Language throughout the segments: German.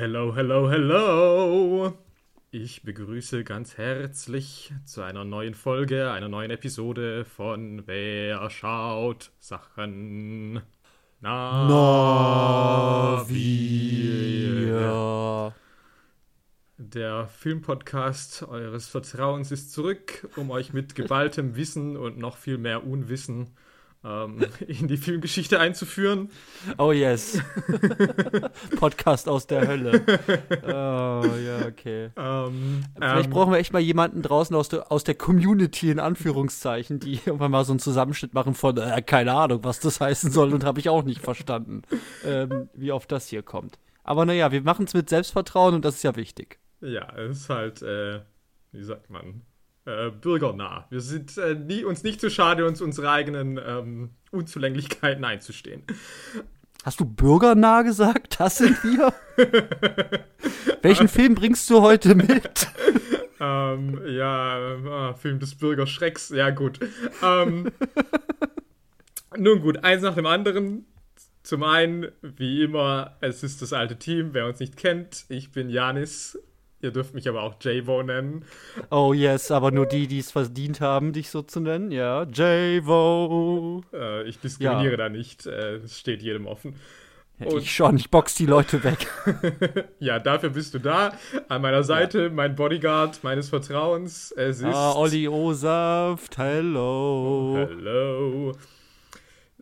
hello, hello, hello. Ich begrüße ganz herzlich zu einer neuen Folge, einer neuen Episode von Wer schaut Sachen. Na, Na wir. Der Filmpodcast eures Vertrauens ist zurück, um euch mit geballtem Wissen und noch viel mehr Unwissen ähm, in die Filmgeschichte einzuführen. Oh yes. Podcast aus der Hölle. Oh ja, okay. Ähm, Vielleicht ähm, brauchen wir echt mal jemanden draußen aus der, aus der Community, in Anführungszeichen, die irgendwann mal so einen Zusammenschnitt machen von, äh, keine Ahnung, was das heißen soll und habe ich auch nicht verstanden, ähm, wie oft das hier kommt. Aber naja, wir machen es mit Selbstvertrauen und das ist ja wichtig. Ja, es ist halt, äh, wie sagt man, äh, bürgernah. Wir sind äh, nie, uns nicht zu schade, uns unsere eigenen ähm, Unzulänglichkeiten einzustehen. Hast du bürgernah gesagt? Das sind wir? Welchen Film bringst du heute mit? ähm, ja, ah, Film des Bürgerschrecks, ja gut. Ähm, nun gut, eins nach dem anderen. Zum einen, wie immer, es ist das alte Team, wer uns nicht kennt. Ich bin Janis. Ihr dürft mich aber auch J-Wo nennen. Oh yes, aber nur die, die es verdient haben, dich so zu nennen. Ja, J-Vo. Äh, ich diskriminiere da nicht. Äh, Es steht jedem offen. Und- Ich schon, ich box die Leute weg. Ja, dafür bist du da. An meiner Seite, mein Bodyguard meines Vertrauens. Es ist. Ah, Olli O-Saft, hello. Hello.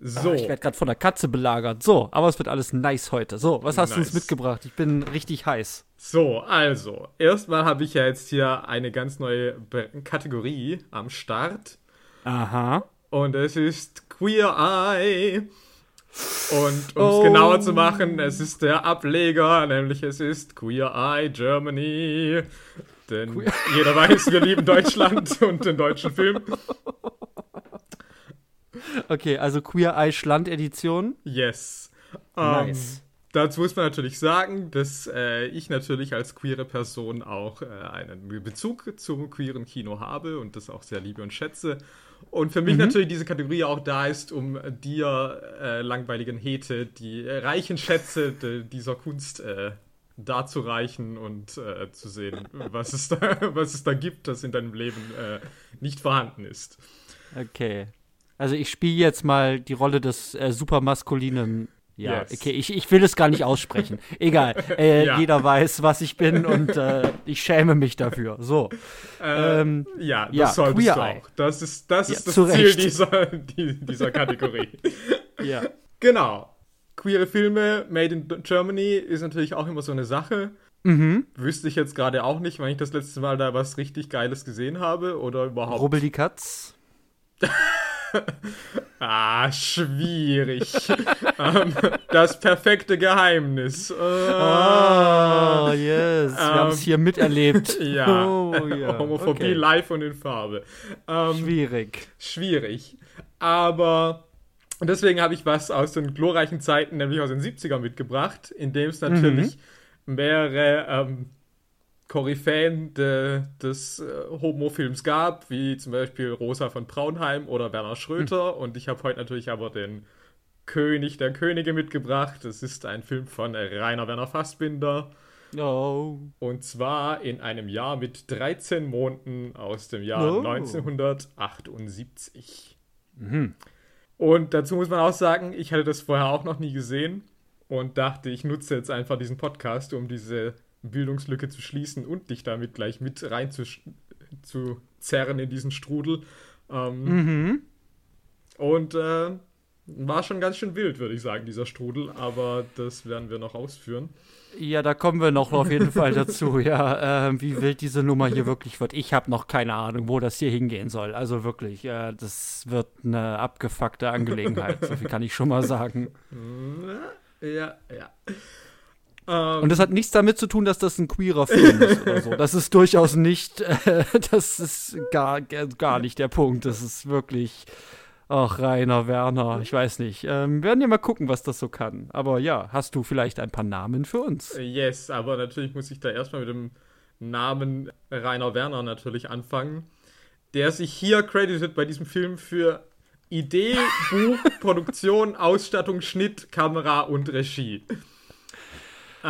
So. Ah, ich werde gerade von der Katze belagert. So, aber es wird alles nice heute. So, was hast du uns Nice. mitgebracht? Ich bin richtig heiß. So, also. Erstmal habe ich ja jetzt hier eine ganz neue Be Kategorie am Start. Aha. Und es ist Queer Eye. Und um es Oh. genauer zu machen, es ist der Ableger, nämlich es ist Queer Eye Germany. Denn jeder weiß, wir lieben Deutschland und den deutschen Film. Okay, also Queer Eye Schland Edition. Yes. Nice. Ähm, dazu muss man natürlich sagen, dass äh, ich natürlich als queere Person auch äh, einen Bezug zum queeren Kino habe und das auch sehr liebe und schätze. Und für mich natürlich diese Kategorie auch da ist, um dir, äh, langweiligen Hete, die reichen Schätze de, dieser Kunst äh, darzureichen und äh, zu sehen, was es, da, was es da gibt, das in deinem Leben äh, nicht vorhanden ist. Okay. Also ich spiele jetzt mal die Rolle des äh, supermaskulinen. Ja, Yes. okay, ich, ich will es gar nicht aussprechen. Egal. Äh, Ja. Jeder weiß, was ich bin und äh, ich schäme mich dafür. So. Äh, Ähm, ja, das ja, solltest Queer du Eye. auch. Das ist das, Ja, ist das Ziel dieser, die, dieser Kategorie. Ja. genau. Queere Filme made in Germany ist natürlich auch immer so eine Sache. Mhm. Wüsste ich jetzt gerade auch nicht, wann ich das letzte Mal da was richtig Geiles gesehen habe oder überhaupt. Rubbel die Katz. Ah, schwierig. ähm, das perfekte Geheimnis. Ah, yes. Wir haben es Ähm, hier miterlebt. Ja, Oh, ja. Homophobie okay. live und in Farbe. Ähm, Schwierig. schwierig. Aber deswegen habe ich was aus den glorreichen Zeiten, nämlich aus den 70ern mitgebracht, in dem es natürlich mehrere ähm, Koryphäen de, des äh, Homo-Films gab, wie zum Beispiel Rosa von Braunheim oder Werner Schröter. Und ich habe heute natürlich aber den König der Könige mitgebracht. Das ist ein Film von Rainer Werner Fassbinder. Oh. Und zwar in einem Jahr mit 13 Monaten aus dem Jahr Oh. 1978. Mhm. Und dazu muss man auch sagen, ich hatte das vorher auch noch nie gesehen und dachte, ich nutze jetzt einfach diesen Podcast, um diese Bildungslücke zu schließen und dich damit gleich mit rein zu, zu zerren in diesen Strudel. Ähm, Mhm. Und äh, war schon ganz schön wild, würde ich sagen, dieser Strudel, aber das werden wir noch ausführen. Ja, da kommen wir noch auf jeden Fall dazu, ja, ähm, wie wild diese Nummer hier wirklich wird. Ich habe noch keine Ahnung, wo das hier hingehen soll. Also wirklich, äh, das wird eine abgefuckte Angelegenheit. so viel kann ich schon mal sagen. Ja, ja. Ähm, Und das hat nichts damit zu tun, dass das ein queerer Film ist oder so. Das ist durchaus nicht, äh, das ist gar, gar nicht der Punkt. Das ist wirklich, ach, Rainer Werner, ich weiß nicht. Ähm, werden ja mal gucken, was das so kann. Aber ja, hast du vielleicht ein paar Namen für uns? Yes, aber natürlich muss ich da erstmal mit dem Namen Rainer Werner natürlich anfangen, der sich hier credited bei diesem Film für Idee, Buch, Produktion, Ausstattung, Schnitt, Kamera und Regie.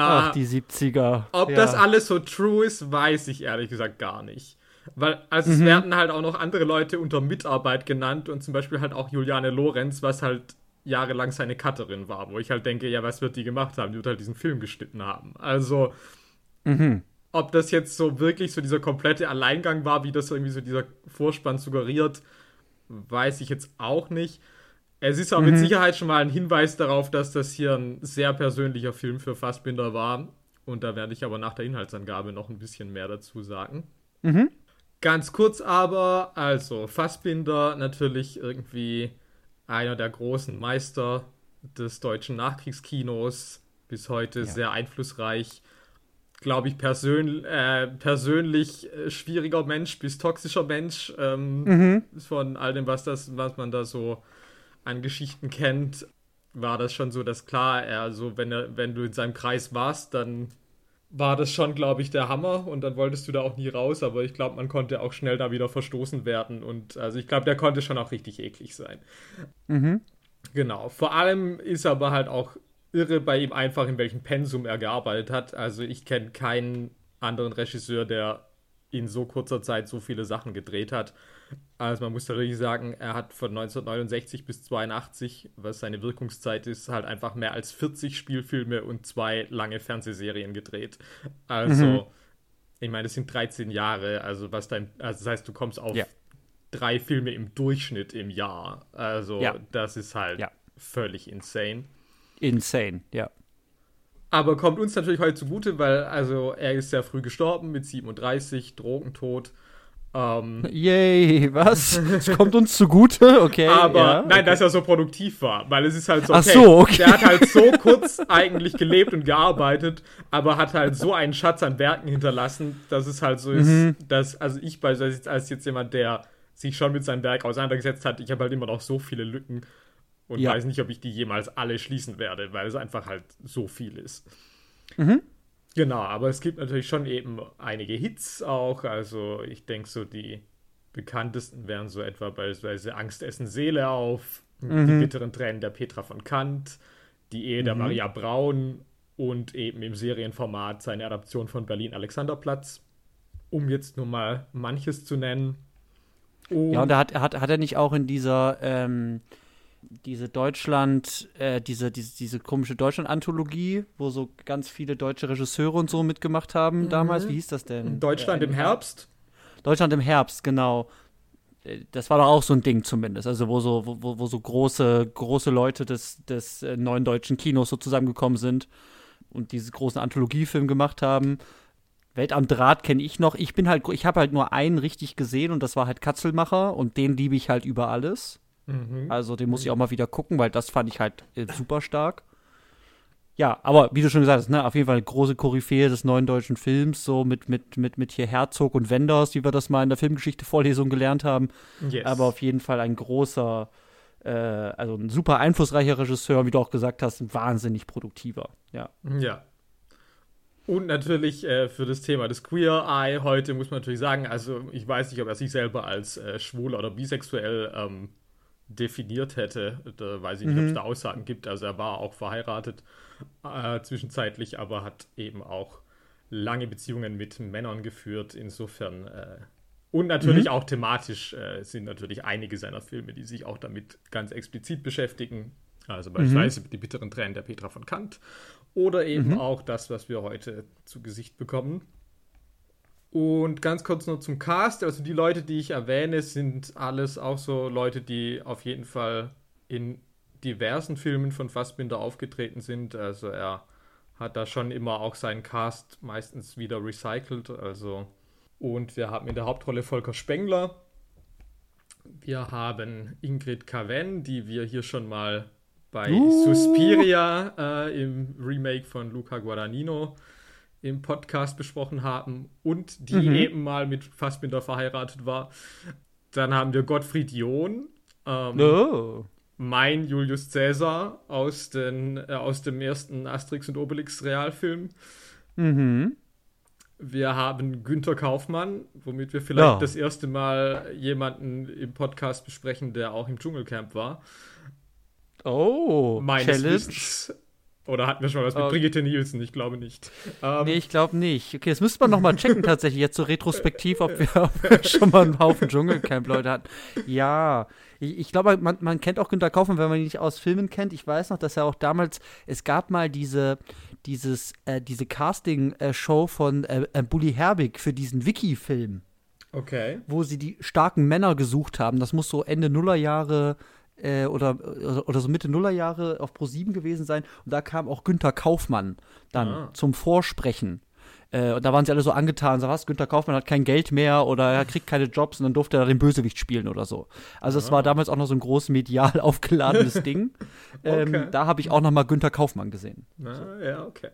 Ach, die 70er. Ob ja. das alles so true ist, weiß ich ehrlich gesagt gar nicht. Weil, also es mhm. werden halt auch noch andere Leute unter Mitarbeit genannt und zum Beispiel halt auch Juliane Lorenz, was halt jahrelang seine Cutterin war, wo ich halt denke, ja, was wird die gemacht haben? Die wird halt diesen Film geschnitten haben. Also, mhm. ob das jetzt so wirklich so dieser komplette Alleingang war, wie das irgendwie so dieser Vorspann suggeriert, weiß ich jetzt auch nicht. Es ist auch mhm. mit Sicherheit schon mal ein Hinweis darauf, dass das hier ein sehr persönlicher Film für Fassbinder war. Und da werde ich aber nach der Inhaltsangabe noch ein bisschen mehr dazu sagen. Mhm. Ganz kurz aber, also Fassbinder natürlich irgendwie einer der großen Meister des deutschen Nachkriegskinos, bis heute ja. sehr einflussreich. Glaube ich, persön äh, persönlich äh, schwieriger Mensch bis toxischer Mensch. Ähm, mhm. Von all dem, was, das, was man da so an Geschichten kennt, war das schon so, dass klar, er so, wenn, er, wenn du in seinem Kreis warst, dann war das schon, glaube ich, der Hammer und dann wolltest du da auch nie raus, aber ich glaube, man konnte auch schnell da wieder verstoßen werden und also ich glaube, der konnte schon auch richtig eklig sein. Mhm. Genau. Vor allem ist aber halt auch irre bei ihm einfach, in welchem Pensum er gearbeitet hat. Also ich kenne keinen anderen Regisseur, der in so kurzer Zeit so viele Sachen gedreht hat. Also man muss natürlich sagen, er hat von 1969 bis 82, was seine Wirkungszeit ist, halt einfach mehr als 40 Spielfilme und zwei lange Fernsehserien gedreht. Also, mhm. ich meine, das sind 13 Jahre, also was dein, also das heißt, du kommst auf ja. drei Filme im Durchschnitt im Jahr. Also, ja. das ist halt ja. völlig insane. Insane, ja. Aber kommt uns natürlich heute zugute, weil also er ist sehr früh gestorben mit 37, Drogentod. Ähm, Yay, was? Es kommt uns zugute, okay. Aber ja, nein, okay. dass er so produktiv war, weil es ist halt so, okay, Ach so, okay. der hat halt so kurz eigentlich gelebt und gearbeitet, aber hat halt so einen Schatz an Werken hinterlassen, dass es halt so mhm. ist, dass, also ich beispielsweise als jetzt jemand, der sich schon mit seinem Werk auseinandergesetzt hat, ich habe halt immer noch so viele Lücken und ja. weiß nicht, ob ich die jemals alle schließen werde, weil es einfach halt so viel ist. Mhm. Genau, aber es gibt natürlich schon eben einige Hits auch. Also ich denke so die bekanntesten wären so etwa beispielsweise Angst essen Seele auf, mhm. die bitteren Tränen der Petra von Kant, die Ehe mhm. der Maria Braun und eben im Serienformat seine Adaption von Berlin Alexanderplatz, um jetzt nur mal manches zu nennen. Und ja, und da hat, hat, hat er nicht auch in dieser ähm, diese Deutschland, äh, diese, diese, diese komische Deutschland-Anthologie, wo so ganz viele deutsche Regisseure und so mitgemacht haben mhm. damals. Wie hieß das denn? Deutschland äh, im Herbst. Deutschland im Herbst, genau. Äh, das war doch auch so ein Ding zumindest, also wo so, wo, wo so große, große Leute des, des äh, neuen deutschen Kinos so zusammengekommen sind und diese großen Anthologiefilm gemacht haben. Welt am Draht kenne ich noch. Ich bin halt, ich habe halt nur einen richtig gesehen und das war halt Katzelmacher und den liebe ich halt über alles. Mhm. Also den muss ich auch mal wieder gucken, weil das fand ich halt äh, super stark. Ja, aber wie du schon gesagt hast, ne, auf jeden Fall eine große Koryphäe des neuen deutschen Films, so mit, mit, mit, mit hier Herzog und Wenders, wie wir das mal in der Filmgeschichte-Vorlesung gelernt haben. Yes. Aber auf jeden Fall ein großer, äh, also ein super einflussreicher Regisseur, wie du auch gesagt hast, ein wahnsinnig produktiver. Ja. Ja. Und natürlich äh, für das Thema des Queer Eye heute muss man natürlich sagen, also ich weiß nicht, ob er sich selber als äh, schwul oder bisexuell ähm, definiert hätte. Da weiß ich nicht, mhm. ob es da Aussagen gibt. Also er war auch verheiratet äh, zwischenzeitlich, aber hat eben auch lange Beziehungen mit Männern geführt. Insofern äh, und natürlich mhm. auch thematisch äh, sind natürlich einige seiner Filme, die sich auch damit ganz explizit beschäftigen. Also beispielsweise mhm. die bitteren Tränen der Petra von Kant oder eben mhm. auch das, was wir heute zu Gesicht bekommen. Und ganz kurz nur zum Cast. Also die Leute, die ich erwähne, sind alles auch so Leute, die auf jeden Fall in diversen Filmen von Fassbinder aufgetreten sind. Also er hat da schon immer auch seinen Cast meistens wieder recycelt. Also und wir haben in der Hauptrolle Volker Spengler. Wir haben Ingrid Caven, die wir hier schon mal bei uh. Suspiria äh, im Remake von Luca Guadagnino im Podcast besprochen haben und die mhm. eben mal mit Fassbinder verheiratet war. Dann haben wir Gottfried John, ähm, oh. mein Julius Caesar aus, den, äh, aus dem ersten Asterix und Obelix Realfilm. Mhm. Wir haben Günther Kaufmann, womit wir vielleicht ja. das erste Mal jemanden im Podcast besprechen, der auch im Dschungelcamp war. Oh, Meines Challenge. Wissens. Oder hatten wir schon was mit Oh. Brigitte Nielsen? Ich glaube nicht. Ähm, Nee, ich glaube nicht. Okay, das müsste man noch mal checken tatsächlich, jetzt so retrospektiv, ob wir, ob wir schon mal einen Haufen Dschungelcamp-Leute hatten. Ja, ich, ich glaube, man, man kennt auch Günter Kaufmann, wenn man ihn nicht aus Filmen kennt. Ich weiß noch, dass er auch damals, es gab mal diese, dieses, äh, diese Casting-Show von äh, äh, Bully Herbig für diesen Wiki-Film, Okay. wo sie die starken Männer gesucht haben. Das muss so Ende Nullerjahre äh, oder, oder, so Mitte Nullerjahre auf Pro7 gewesen sein. Und da kam auch Günther Kaufmann dann Ah. zum Vorsprechen. Äh, und da waren sie alle so angetan, so was, Günther Kaufmann hat kein Geld mehr oder er kriegt keine Jobs und dann durfte er den Bösewicht spielen oder so. Also es war damals auch noch so ein groß medial aufgeladenes Ding. Ähm, Okay. Da habe ich auch noch mal Günther Kaufmann gesehen. Na, ja, okay.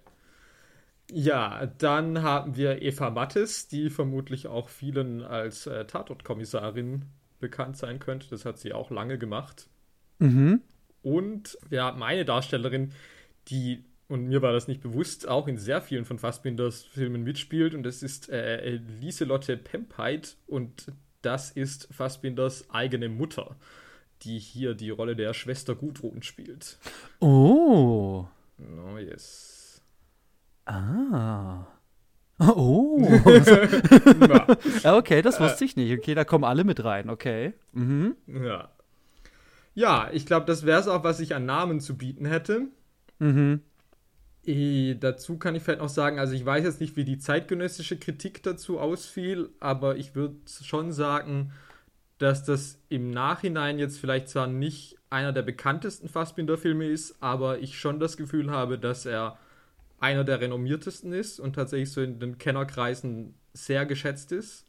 Ja, dann haben wir Eva Mattes, die vermutlich auch vielen als äh, Tatortkommissarin bekannt sein könnte. Das hat sie auch lange gemacht. Mhm. Und wir haben eine Darstellerin, die, und mir war das nicht bewusst, auch in sehr vielen von Fassbinders Filmen mitspielt. Und das ist äh, Lieselotte Pempheit. Und das ist Fassbinders eigene Mutter, die hier die Rolle der Schwester Gudrun spielt. Oh. Yes. Ah. Oh. Ja. Ja, okay, das wusste ich nicht. Okay, da kommen alle mit rein. Okay. Mhm. Ja. Ja, ich glaube, das wäre es auch, was ich an Namen zu bieten hätte. Mhm. Eh, dazu kann ich vielleicht noch sagen, also ich weiß jetzt nicht, wie die zeitgenössische Kritik dazu ausfiel, aber ich würde schon sagen, dass das im Nachhinein jetzt vielleicht zwar nicht einer der bekanntesten Fassbinder-Filme ist, aber ich schon das Gefühl habe, dass er einer der renommiertesten ist und tatsächlich so in den Kennerkreisen sehr geschätzt ist.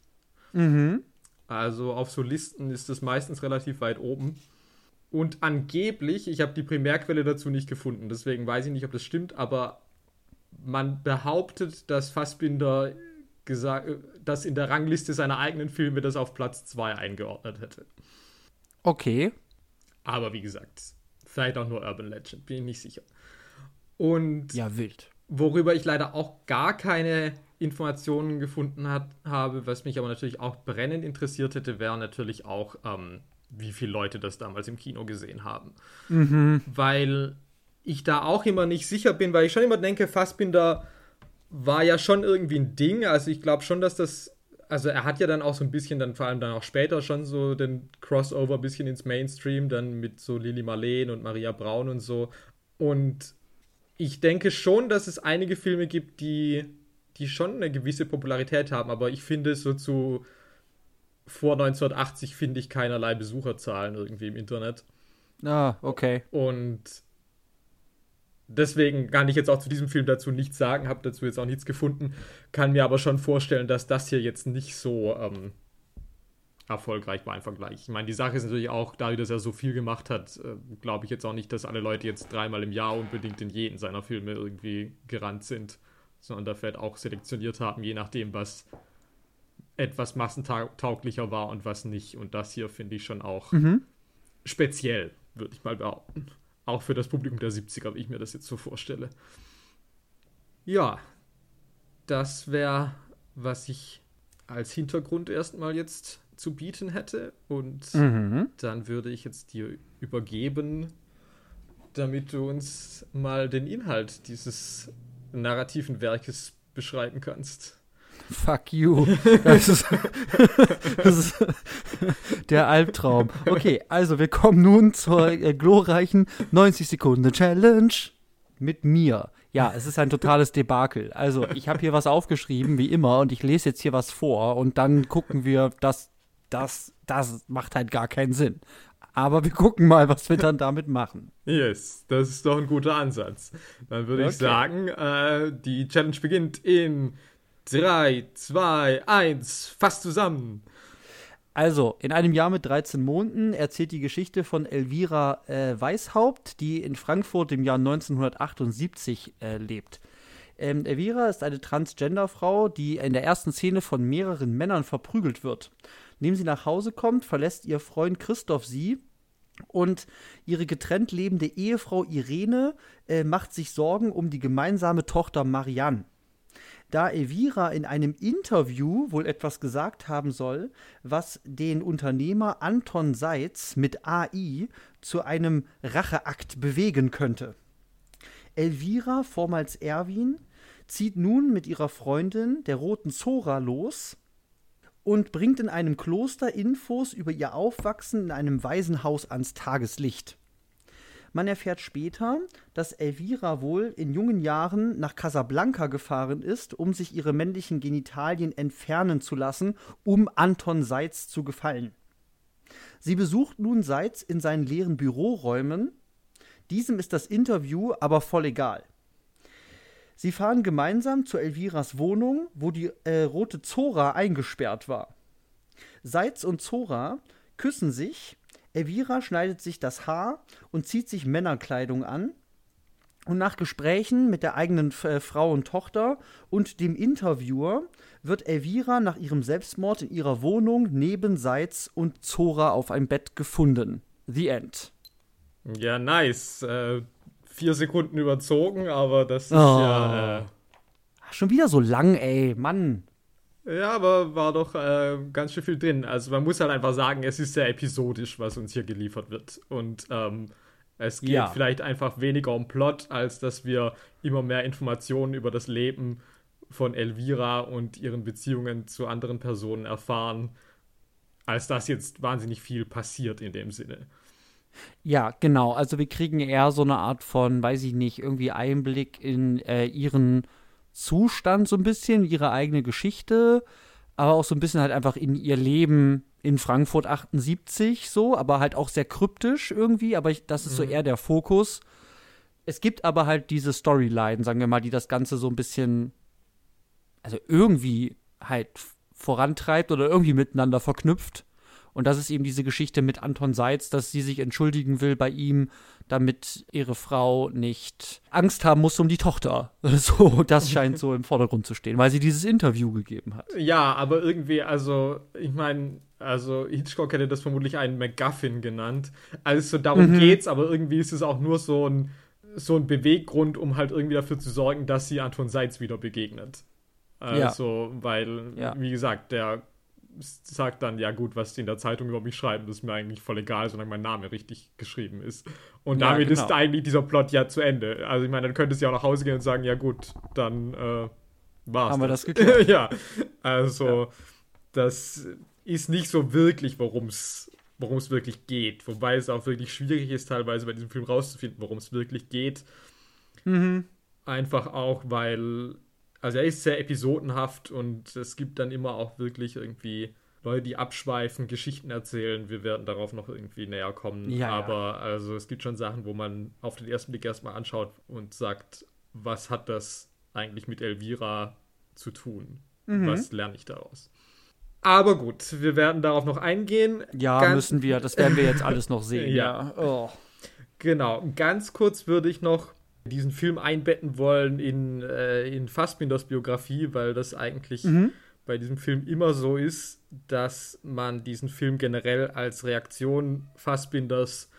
Mhm. Also auf so Listen ist es meistens relativ weit oben. Und angeblich, ich habe die Primärquelle dazu nicht gefunden, deswegen weiß ich nicht, ob das stimmt, aber man behauptet, dass Fassbinder gesagt, das in der Rangliste seiner eigenen Filme das auf Platz 2 eingeordnet hätte. Okay. Aber wie gesagt, vielleicht auch nur Urban Legend, bin ich nicht sicher. Und Ja, wild. Worüber ich leider auch gar keine Informationen gefunden hat, habe, was mich aber natürlich auch brennend interessiert hätte, wäre natürlich auch, ähm, wie viele Leute das damals im Kino gesehen haben. Weil ich da auch immer nicht sicher bin, weil ich schon immer denke, Fassbinder war ja schon irgendwie ein Ding. Also ich glaube schon, dass das, also er hat ja dann auch so ein bisschen dann vor allem dann auch später schon so den Crossover ein bisschen ins Mainstream, dann mit so Lili Marleen und Maria Braun und so. Und ich denke schon, dass es einige Filme gibt, die, die schon eine gewisse Popularität haben, aber ich finde so zu vor 1980 finde ich keinerlei Besucherzahlen irgendwie im Internet. Ah, okay. Und deswegen kann ich jetzt auch zu diesem Film dazu nichts sagen, habe dazu jetzt auch nichts gefunden, kann mir aber schon vorstellen, dass das hier jetzt nicht so ähm, erfolgreich war im Vergleich. Ich meine, die Sache ist natürlich auch, dadurch, dass er so viel gemacht hat, äh, glaube ich jetzt auch nicht, dass alle Leute jetzt dreimal im Jahr unbedingt in jeden seiner Filme irgendwie gerannt sind, sondern da vielleicht auch selektioniert haben, je nachdem, was etwas massentauglicher war und was nicht. Und das hier finde ich schon auch speziell, würde ich mal behaupten. Auch für das Publikum der 70er, wie ich mir das jetzt so vorstelle. Ja, das wäre, was ich als Hintergrund erstmal jetzt zu bieten hätte. Und Mhm. dann würde ich jetzt dir übergeben, damit du uns mal den Inhalt dieses narrativen Werkes beschreiben kannst. Fuck you. Das ist, das ist der Albtraum. Okay, also wir kommen nun zur äh, glorreichen 90 Sekunden Challenge mit mir. Ja, es ist ein totales Debakel. Also, ich habe hier was aufgeschrieben, wie immer, und ich lese jetzt hier was vor und dann gucken wir, dass das, das macht halt gar keinen Sinn. Aber wir gucken mal, was wir dann damit machen. Yes, das ist doch ein guter Ansatz. Dann würde ich Okay. sagen, äh, die Challenge beginnt in 3, 2, 1, fast zusammen. Also, in einem Jahr mit 13 Monaten erzählt die Geschichte von Elvira äh, Weishaupt, die in Frankfurt im Jahr 1978 äh, lebt. Ähm, Elvira ist eine Transgender-Frau, die in der ersten Szene von mehreren Männern verprügelt wird. Indem sie nach Hause kommt, verlässt ihr Freund Christoph sie und ihre getrennt lebende Ehefrau Irene äh, macht sich Sorgen um die gemeinsame Tochter Marianne. Da Elvira in einem Interview wohl etwas gesagt haben soll, was den Unternehmer Anton Seitz mit AI zu einem Racheakt bewegen könnte. Elvira, vormals Erwin, zieht nun mit ihrer Freundin, der roten Zora, los und bringt in einem Kloster Infos über ihr Aufwachsen in einem Waisenhaus ans Tageslicht. Man erfährt später, dass Elvira wohl in jungen Jahren nach Casablanca gefahren ist, um sich ihre männlichen Genitalien entfernen zu lassen, um Anton Seitz zu gefallen. Sie besucht nun Seitz in seinen leeren Büroräumen. Diesem ist das Interview aber voll egal. Sie fahren gemeinsam zu Elviras Wohnung, wo die äh, rote Zora eingesperrt war. Seitz und Zora küssen sich Elvira schneidet sich das Haar und zieht sich Männerkleidung an. Und nach Gesprächen mit der eigenen äh, Frau und Tochter und dem Interviewer wird Elvira nach ihrem Selbstmord in ihrer Wohnung neben Seitz und Zora auf einem Bett gefunden. The End. Ja, nice. Äh, vier Sekunden überzogen, aber das ist oh. ja. Äh Schon wieder so lang, ey, Mann. Ja, aber war doch äh, ganz schön viel drin. Also man muss halt einfach sagen, es ist sehr episodisch, was uns hier geliefert wird. Und ähm, es geht ja. vielleicht einfach weniger um Plot, als dass wir immer mehr Informationen über das Leben von Elvira und ihren Beziehungen zu anderen Personen erfahren, als dass jetzt wahnsinnig viel passiert in dem Sinne. Ja, genau. Also wir kriegen eher so eine Art von, weiß ich nicht, irgendwie Einblick in äh, ihren Zustand so ein bisschen, ihre eigene Geschichte, aber auch so ein bisschen halt einfach in ihr Leben in Frankfurt 78 so, aber halt auch sehr kryptisch irgendwie, aber ich, das ist mhm. so eher der Fokus. Es gibt aber halt diese Storyline, sagen wir mal, die das Ganze so ein bisschen, also irgendwie halt vorantreibt oder irgendwie miteinander verknüpft. Und das ist eben diese Geschichte mit Anton Seitz, dass sie sich entschuldigen will bei ihm, damit ihre Frau nicht Angst haben muss um die Tochter. So, das scheint so im Vordergrund zu stehen, weil sie dieses Interview gegeben hat. Ja, aber irgendwie, also, ich meine, also Hitchcock hätte das vermutlich einen MacGuffin genannt. Also darum mhm. geht's, aber irgendwie ist es auch nur so ein, so ein Beweggrund, um halt irgendwie dafür zu sorgen, dass sie Anton Seitz wieder begegnet. Also, ja. weil, ja. wie gesagt, der sagt dann, ja gut, was die in der Zeitung über mich schreiben, das ist mir eigentlich voll egal, solange mein Name richtig geschrieben ist. Und ja, damit genau. ist eigentlich dieser Plot ja zu Ende. Also ich meine, dann könntest du ja auch nach Hause gehen und sagen, ja gut, dann äh, war's. Haben wir das geklärt? ja, also ja. das ist nicht so wirklich, worum es worum es wirklich geht. Wobei es auch wirklich schwierig ist, teilweise bei diesem Film rauszufinden, worum es wirklich geht. Mhm. Einfach auch, weil also er ist sehr episodenhaft und es gibt dann immer auch wirklich irgendwie Leute, die abschweifen, Geschichten erzählen. Wir werden darauf noch irgendwie näher kommen. Ja, Aber ja. also es gibt schon Sachen, wo man auf den ersten Blick erstmal anschaut und sagt, was hat das eigentlich mit Elvira zu tun? Mhm. Was lerne ich daraus? Aber gut, wir werden darauf noch eingehen. Ja, ganz müssen wir. Das werden wir jetzt alles noch sehen. ja. ja. Oh. Genau. Ganz kurz würde ich noch diesen Film einbetten wollen in, äh, in Fassbinders Biografie, weil das eigentlich mhm. bei diesem Film immer so ist, dass man diesen Film generell als Reaktion Fassbinders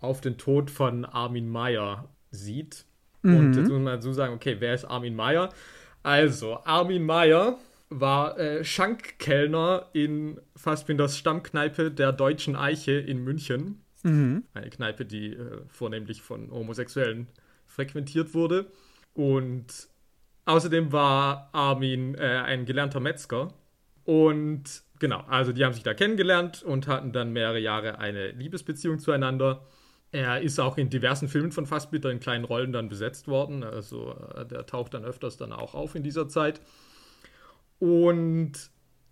auf den Tod von Armin Meyer sieht. Mhm. Und jetzt muss man so sagen, okay, wer ist Armin Meyer? Also, Armin Meyer war äh, Schankkellner in Fassbinders Stammkneipe der Deutschen Eiche in München. Mhm. Eine Kneipe, die äh, vornehmlich von Homosexuellen frequentiert wurde. Und außerdem war Armin äh, ein gelernter Metzger. Und genau, also die haben sich da kennengelernt und hatten dann mehrere Jahre eine Liebesbeziehung zueinander. Er ist auch in diversen Filmen von Fassbinder in kleinen Rollen dann besetzt worden. Also äh, der taucht dann öfters dann auch auf in dieser Zeit. Und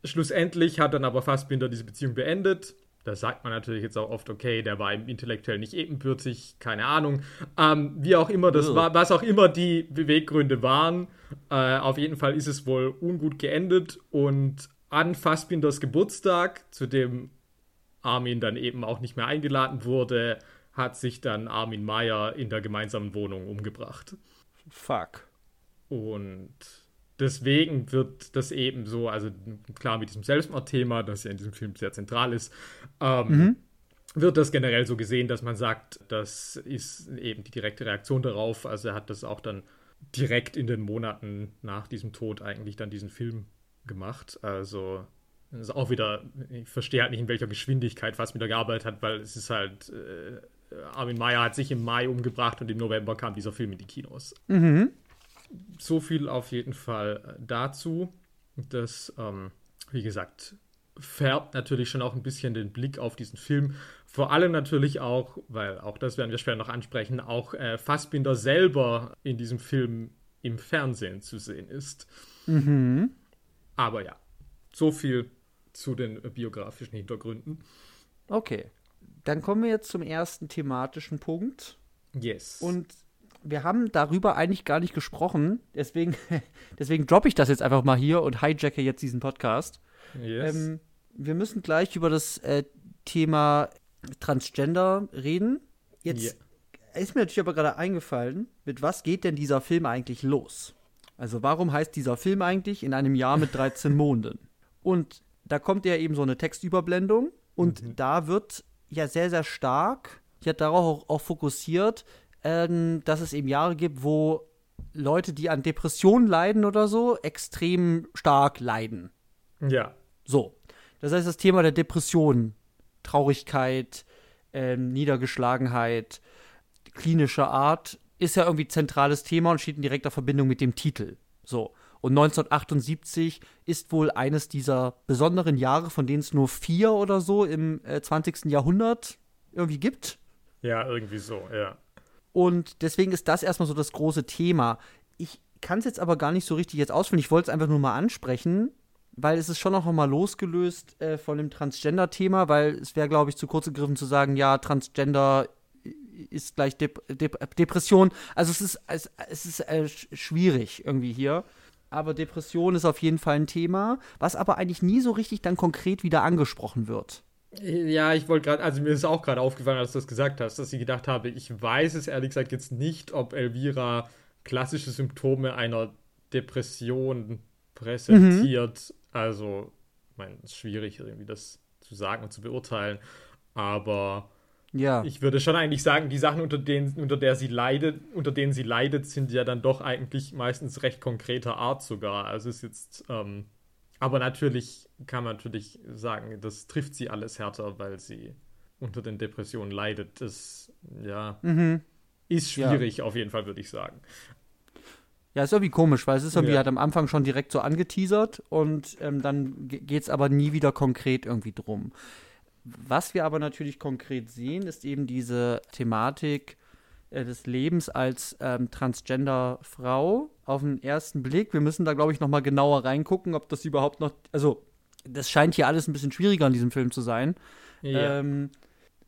schlussendlich hat dann aber Fassbinder diese Beziehung beendet da sagt man natürlich jetzt auch oft, okay, der war intellektuell nicht ebenbürtig, keine Ahnung. Ähm, wie auch immer das war, was auch immer die Beweggründe waren, äh, auf jeden Fall ist es wohl ungut geendet und an Fassbinders Geburtstag, zu dem Armin dann eben auch nicht mehr eingeladen wurde, hat sich dann Armin Meyer in der gemeinsamen Wohnung umgebracht. Fuck. Und deswegen wird das eben so, also klar mit diesem Selbstmordthema, das ja in diesem Film sehr zentral ist, ähm, mhm. wird das generell so gesehen, dass man sagt, das ist eben die direkte Reaktion darauf. Also er hat das auch dann direkt in den Monaten nach diesem Tod eigentlich dann diesen Film gemacht. Also das ist auch wieder, ich verstehe halt nicht, in welcher Geschwindigkeit was wieder gearbeitet hat, weil es ist halt, äh, Armin Meyer hat sich im Mai umgebracht und im November kam dieser Film in die Kinos. Mhm. So viel auf jeden Fall dazu. Das, ähm, wie gesagt, färbt natürlich schon auch ein bisschen den Blick auf diesen Film. Vor allem natürlich auch, weil auch das werden wir später noch ansprechen, auch äh, Fassbinder selber in diesem Film im Fernsehen zu sehen ist. Mhm. Aber ja, so viel zu den biografischen Hintergründen. Okay. Dann kommen wir jetzt zum ersten thematischen Punkt. Yes. Und wir haben darüber eigentlich gar nicht gesprochen. Deswegen, deswegen droppe ich das jetzt einfach mal hier und hijacke jetzt diesen Podcast. yes. Ähm, wir müssen gleich über das äh, Thema Transgender reden. Jetzt ist mir natürlich aber gerade eingefallen, mit was geht denn dieser Film eigentlich los? Also warum heißt dieser Film eigentlich in einem Jahr mit 13 Monden? Und da kommt ja eben so eine Textüberblendung und Mhm. da wird ja sehr, sehr stark, ja darauf auch, auch fokussiert, ähm, dass es eben Jahre gibt, wo Leute, die an Depressionen leiden oder so, extrem stark leiden. ja. So. Das heißt, das Thema der Depression, Traurigkeit, ähm, Niedergeschlagenheit, klinischer Art ist ja irgendwie zentrales Thema und steht in direkter Verbindung mit dem Titel. So. Und 1978 ist wohl eines dieser besonderen Jahre, von denen es nur vier oder so im äh, 20. Jahrhundert irgendwie gibt. Ja, irgendwie so, ja. Und deswegen ist das erstmal so das große Thema. Ich kann es jetzt aber gar nicht so richtig jetzt ausführen. Ich wollte es einfach nur mal ansprechen, weil es ist schon noch mal losgelöst äh, von dem Transgender-Thema, weil es wäre, glaube ich, zu kurz gegriffen zu sagen, ja, Transgender ist gleich Dep Dep Depression. Also es ist, es, es ist äh, sch- schwierig irgendwie hier. Aber Depression ist auf jeden Fall ein Thema, was aber eigentlich nie so richtig dann konkret wieder angesprochen wird. Ja, ich wollte gerade, also mir ist auch gerade aufgefallen, als du das gesagt hast, dass ich gedacht habe, ich weiß es ehrlich gesagt jetzt nicht, ob Elvira klassische Symptome einer Depression präsentiert. Also, ich meine, es ist schwierig, irgendwie das zu sagen und zu beurteilen. Aber Ja. ich würde schon eigentlich sagen, die Sachen, unter denen, unter der sie leidet, unter denen sie leidet, sind ja dann doch eigentlich meistens recht konkreter Art sogar. Also es ist jetzt, ähm, aber natürlich kann man natürlich sagen, das trifft sie alles härter, weil sie unter den Depressionen leidet. Das, ja, mhm. ist Ja. schwierig auf jeden Fall, würde ich sagen. Ja, ist irgendwie komisch, weil es ist irgendwie Ja. halt am Anfang schon direkt so angeteasert und ähm, dann geht es aber nie wieder konkret irgendwie drum. Was wir aber natürlich konkret sehen, ist eben diese Thematik äh, des Lebens als ähm, Transgender-Frau auf den ersten Blick. Wir müssen da, glaube ich, noch mal genauer reingucken, ob das überhaupt noch, also das scheint hier alles ein bisschen schwieriger in diesem Film zu sein. Ja. Ähm,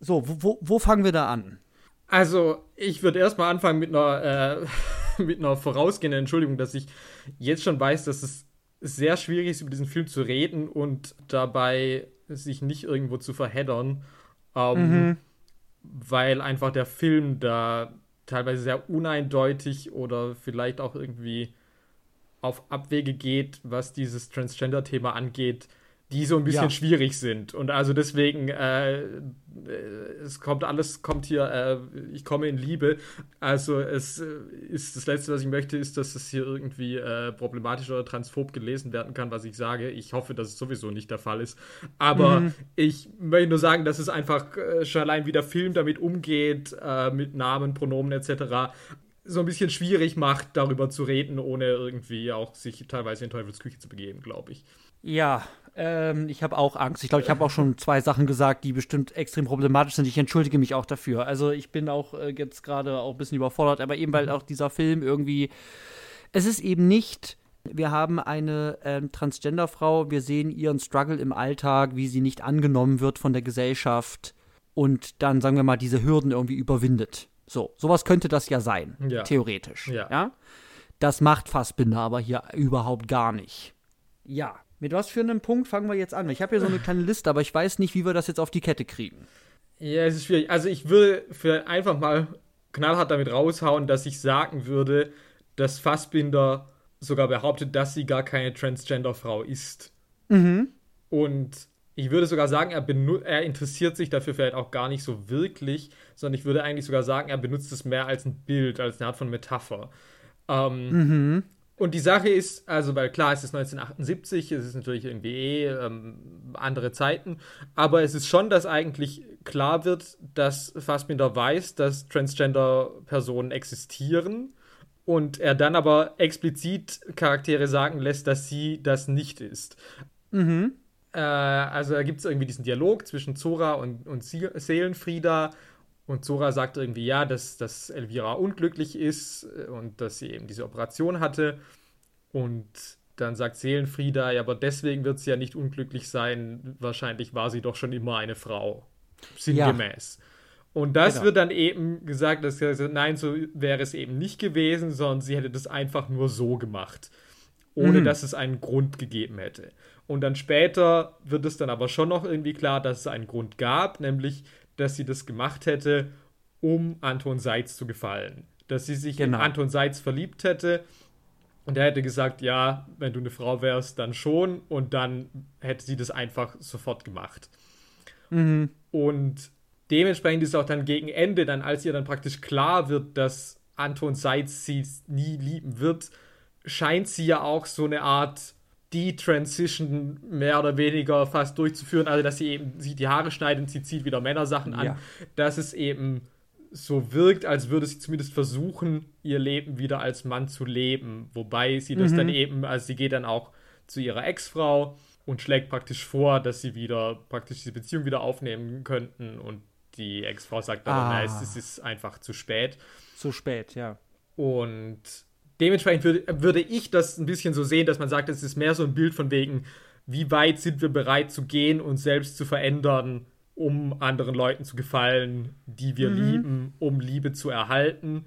so, wo, wo, wo fangen wir da an? Also, ich würde erstmal anfangen mit einer, äh, mit einer vorausgehenden Entschuldigung, dass ich jetzt schon weiß, dass es sehr schwierig ist, über diesen Film zu reden und dabei sich nicht irgendwo zu verheddern, ähm, weil einfach der Film da teilweise sehr uneindeutig oder vielleicht auch irgendwie auf Abwege geht, was dieses Transgender-Thema angeht, die so ein bisschen Ja. schwierig sind. Und also deswegen, äh, äh, es kommt alles, kommt hier, äh, ich komme in Liebe. Also es äh, ist das Letzte, was ich möchte, ist, dass es hier irgendwie äh, problematisch oder transphob gelesen werden kann, was ich sage. Ich hoffe, dass es sowieso nicht der Fall ist. Aber ich möchte nur sagen, dass es einfach äh, schon allein wie der Film damit umgeht, mit Namen, Pronomen etc., so ein bisschen schwierig macht, darüber zu reden, ohne irgendwie auch sich teilweise in Teufelsküche zu begeben, glaube ich. Ja, ähm, ich habe auch Angst. Ich glaube, ich habe auch schon zwei Sachen gesagt, die bestimmt extrem problematisch sind. Ich entschuldige mich auch dafür. Also ich bin auch äh, jetzt gerade auch ein bisschen überfordert, aber eben weil auch dieser Film irgendwie, es ist eben nicht. Wir haben eine ähm, Transgender-Frau, wir sehen ihren Struggle im Alltag, wie sie nicht angenommen wird von der Gesellschaft und dann, sagen wir mal, diese Hürden irgendwie überwindet. So, sowas könnte das ja sein, Ja. theoretisch. Ja. ja? Das macht Fassbinder aber hier überhaupt gar nicht. Ja. Mit was für einem Punkt fangen wir jetzt an? Ich habe hier so eine kleine Liste, aber ich weiß nicht, wie wir das jetzt auf die Kette kriegen. Ja, es ist schwierig. Also ich würde für einfach mal knallhart damit raushauen, dass ich sagen würde, dass Fassbinder sogar behauptet, dass sie gar keine Transgender-Frau ist. Mhm. Und ich würde sogar sagen, er, er interessiert sich dafür vielleicht auch gar nicht so wirklich, sondern ich würde eigentlich sogar sagen, er benutzt es mehr als ein Bild, als eine Art von Metapher. Ähm, Mhm. Und die Sache ist, also, weil klar, es ist 1978, es ist natürlich irgendwie eh ähm, andere Zeiten, aber es ist schon, dass eigentlich klar wird, dass Fassbinder weiß, dass Transgender-Personen existieren und er dann aber explizit Charaktere sagen lässt, dass sie das nicht ist. Mhm. Äh, also da gibt es irgendwie diesen Dialog zwischen Zora und, und Seelenfrieda und Zora sagt irgendwie, ja, dass, dass Elvira unglücklich ist äh, und dass sie eben diese Operation hatte. Und dann sagt Seelenfrieda, ja, aber deswegen wird sie ja nicht unglücklich sein. Wahrscheinlich war sie doch schon immer eine Frau. Sinngemäß. Ja. Und das genau. wird dann eben gesagt, dass nein, so wäre es eben nicht gewesen, sondern sie hätte das einfach nur so gemacht, ohne mhm. dass es einen Grund gegeben hätte. Und dann später wird es dann aber schon noch irgendwie klar, dass es einen Grund gab, nämlich dass sie das gemacht hätte, um Anton Seitz zu gefallen. Dass sie sich genau. in Anton Seitz verliebt hätte. Und er hätte gesagt, ja, wenn du eine Frau wärst, dann schon. Und dann hätte sie das einfach sofort gemacht. Mhm. Und dementsprechend ist auch dann gegen Ende, dann als ihr dann praktisch klar wird, dass Anton Seitz sie nie lieben wird, scheint sie ja auch so eine Art die Transition mehr oder weniger fast durchzuführen, also dass sie eben sich die Haare schneidet und sie zieht wieder Männersachen an, ja. dass es eben so wirkt, als würde sie zumindest versuchen, ihr Leben wieder als Mann zu leben. Wobei sie das mhm. dann eben, also sie geht dann auch zu ihrer Ex-Frau und schlägt praktisch vor, dass sie wieder praktisch diese Beziehung wieder aufnehmen könnten und die Ex-Frau sagt dann, ah. es, es ist einfach zu spät. Zu spät, ja. Und dementsprechend würde, würde ich das ein bisschen so sehen, dass man sagt, es ist mehr so ein Bild von wegen, wie weit sind wir bereit zu gehen und selbst zu verändern, um anderen Leuten zu gefallen, die wir mhm. lieben, um Liebe zu erhalten.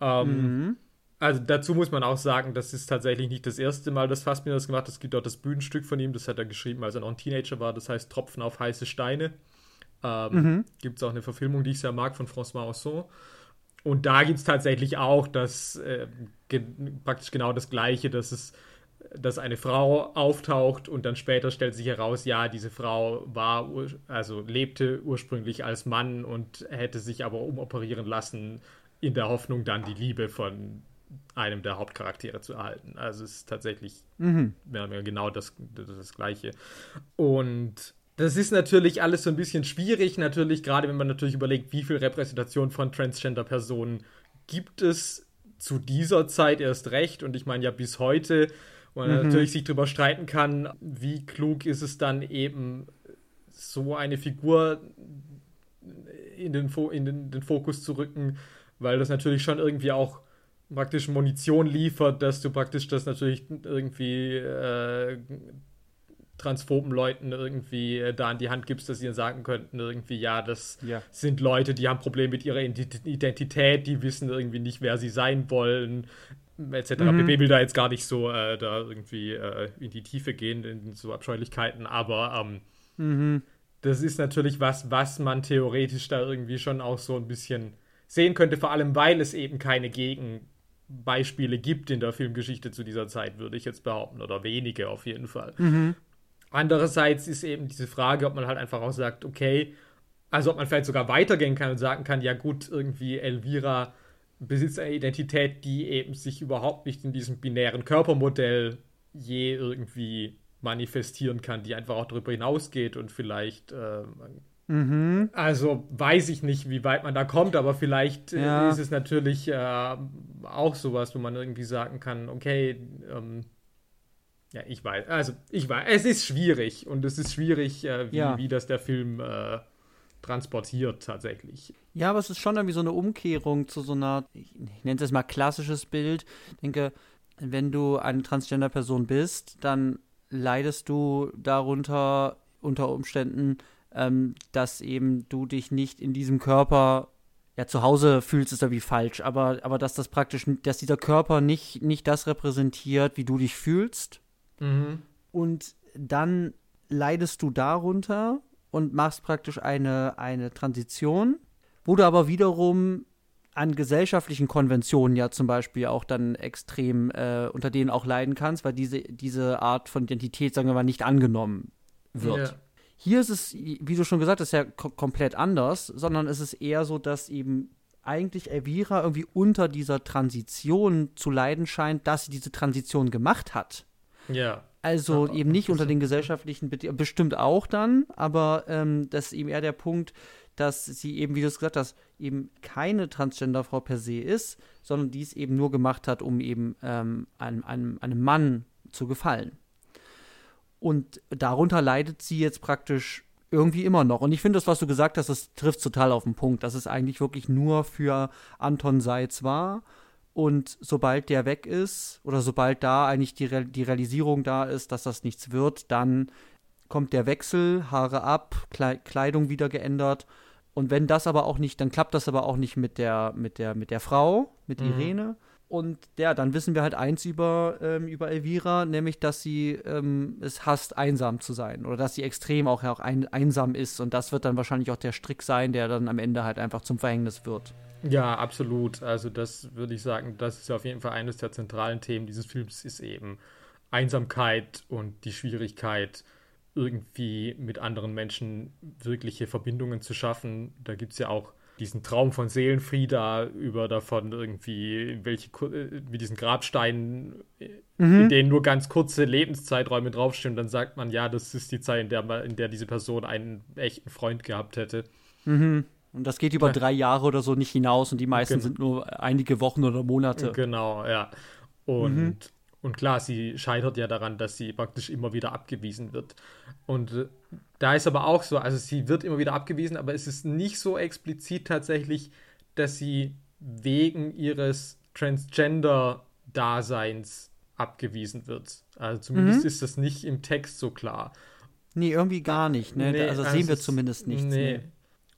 Ähm, mhm. Also dazu muss man auch sagen, das ist tatsächlich nicht das erste Mal, dass Fassbinder das gemacht hat. Es gibt auch das Bühnenstück von ihm, das hat er geschrieben, als er noch ein Teenager war, das heißt Tropfen auf heiße Steine. Ähm, mhm. Gibt es auch eine Verfilmung, die ich sehr mag, von François Ausson. Und da gibt es tatsächlich auch das äh, ge praktisch genau das Gleiche, dass es dass eine Frau auftaucht und dann später stellt sich heraus, ja, diese Frau war also lebte ursprünglich als Mann und hätte sich aber umoperieren lassen in der Hoffnung dann die Liebe von einem der Hauptcharaktere zu erhalten. Also es ist tatsächlich mhm. mehr oder genau das, das, das gleiche. Und das ist natürlich alles so ein bisschen schwierig, natürlich, gerade wenn man natürlich überlegt, wie viel Repräsentation von Transgender-Personen gibt es zu dieser Zeit erst recht. Und ich meine ja bis heute, wo man mhm. natürlich sich darüber streiten kann, wie klug ist es dann eben, so eine Figur in den, Fo in den, den Fokus zu rücken, weil das natürlich schon irgendwie auch praktisch Munition liefert, dass du praktisch das natürlich irgendwie äh, transphoben Leuten irgendwie äh, da in die Hand gibst, dass sie dann sagen könnten, irgendwie, ja, das ja. sind Leute, die haben Probleme mit ihrer Identität, die wissen irgendwie nicht, wer sie sein wollen, etc. Mhm. PP will da jetzt gar nicht so äh, da irgendwie äh, in die Tiefe gehen, in so Abscheulichkeiten, aber ähm, mhm. das ist natürlich was, was man theoretisch da irgendwie schon auch so ein bisschen sehen könnte, vor allem weil es eben keine Gegenbeispiele gibt in der Filmgeschichte zu dieser Zeit, würde ich jetzt behaupten, oder wenige auf jeden Fall. Mhm. Andererseits ist eben diese Frage, ob man halt einfach auch sagt, okay, also ob man vielleicht sogar weitergehen kann und sagen kann, ja gut, irgendwie Elvira besitzt eine Identität, die eben sich überhaupt nicht in diesem binären Körpermodell je irgendwie manifestieren kann, die einfach auch darüber hinausgeht und vielleicht äh, mhm. also weiß ich nicht, wie weit man da kommt, aber vielleicht äh, ja. ist es natürlich äh, auch sowas, wo man irgendwie sagen kann, okay, ähm, ja, ich weiß. Also, ich weiß. Es ist schwierig und es ist schwierig, äh, wie, ja. wie das der Film äh, transportiert tatsächlich. Ja, aber es ist schon irgendwie so eine Umkehrung zu so einer, ich, ich nenne es jetzt mal klassisches Bild. Ich denke, wenn du eine Transgender-Person bist, dann leidest du darunter unter Umständen, ähm, dass eben du dich nicht in diesem Körper ja, zu Hause fühlst, ist irgendwie falsch, aber, aber dass das praktisch, dass dieser Körper nicht, nicht das repräsentiert, wie du dich fühlst, Mhm. Und dann leidest du darunter und machst praktisch eine, eine Transition, wo du aber wiederum an gesellschaftlichen Konventionen ja zum Beispiel auch dann extrem äh, unter denen auch leiden kannst, weil diese, diese Art von Identität, sagen wir mal, nicht angenommen wird. Ja. Hier ist es, wie du schon gesagt hast, ja komplett anders, sondern es ist eher so, dass eben eigentlich Elvira irgendwie unter dieser Transition zu leiden scheint, dass sie diese Transition gemacht hat. Ja. Also Ja, eben nicht unter den gesellschaftlichen Bedingungen, bestimmt auch dann, aber ähm, das ist eben eher der Punkt, dass sie eben, wie du es gesagt hast, eben keine Transgender-Frau per se ist, sondern dies eben nur gemacht hat, um eben ähm, einem, einem, einem Mann zu gefallen. Und darunter leidet sie jetzt praktisch irgendwie immer noch. Und ich finde das, was du gesagt hast, das trifft total auf den Punkt, dass es eigentlich wirklich nur für Anton Seitz war. Und sobald der weg ist, oder sobald da eigentlich die, Real die Realisierung da ist, dass das nichts wird, dann kommt der Wechsel, Haare ab, Klei Kleidung wieder geändert. Und wenn das aber auch nicht, dann klappt das aber auch nicht mit der, mit der, mit der Frau, mit Mhm. Irene. Und ja, dann wissen wir halt eins über, ähm, über Elvira, nämlich, dass sie ähm, es hasst, einsam zu sein. Oder dass sie extrem auch, auch ein, einsam ist. Und das wird dann wahrscheinlich auch der Strick sein, der dann am Ende halt einfach zum Verhängnis wird. Ja, absolut. Also das würde ich sagen, das ist auf jeden Fall eines der zentralen Themen dieses Films, ist eben Einsamkeit und die Schwierigkeit, irgendwie mit anderen Menschen wirkliche Verbindungen zu schaffen. Da gibt es ja auch diesen Traum von Seelenfrieda über davon irgendwie, welche, äh, wie diesen Grabstein, äh, in denen nur ganz kurze Lebenszeiträume draufstehen. Und dann sagt man, ja, das ist die Zeit, in der, man- in der diese Person einen echten Freund gehabt hätte. Und das geht über drei Jahre oder so nicht hinaus und die meisten Genau. sind nur einige Wochen oder Monate. Genau, ja. Und, Mhm. und klar, sie scheitert ja daran, dass sie praktisch immer wieder abgewiesen wird. Und äh, da ist aber auch so, also sie wird immer wieder abgewiesen, aber es ist nicht so explizit tatsächlich, dass sie wegen ihres Transgender-Daseins abgewiesen wird. Also zumindest Mhm. ist das nicht im Text so klar. Nee, irgendwie gar nicht. Ne? Nee, also also sehen wir es ist- zumindest nichts. Nee. Nee.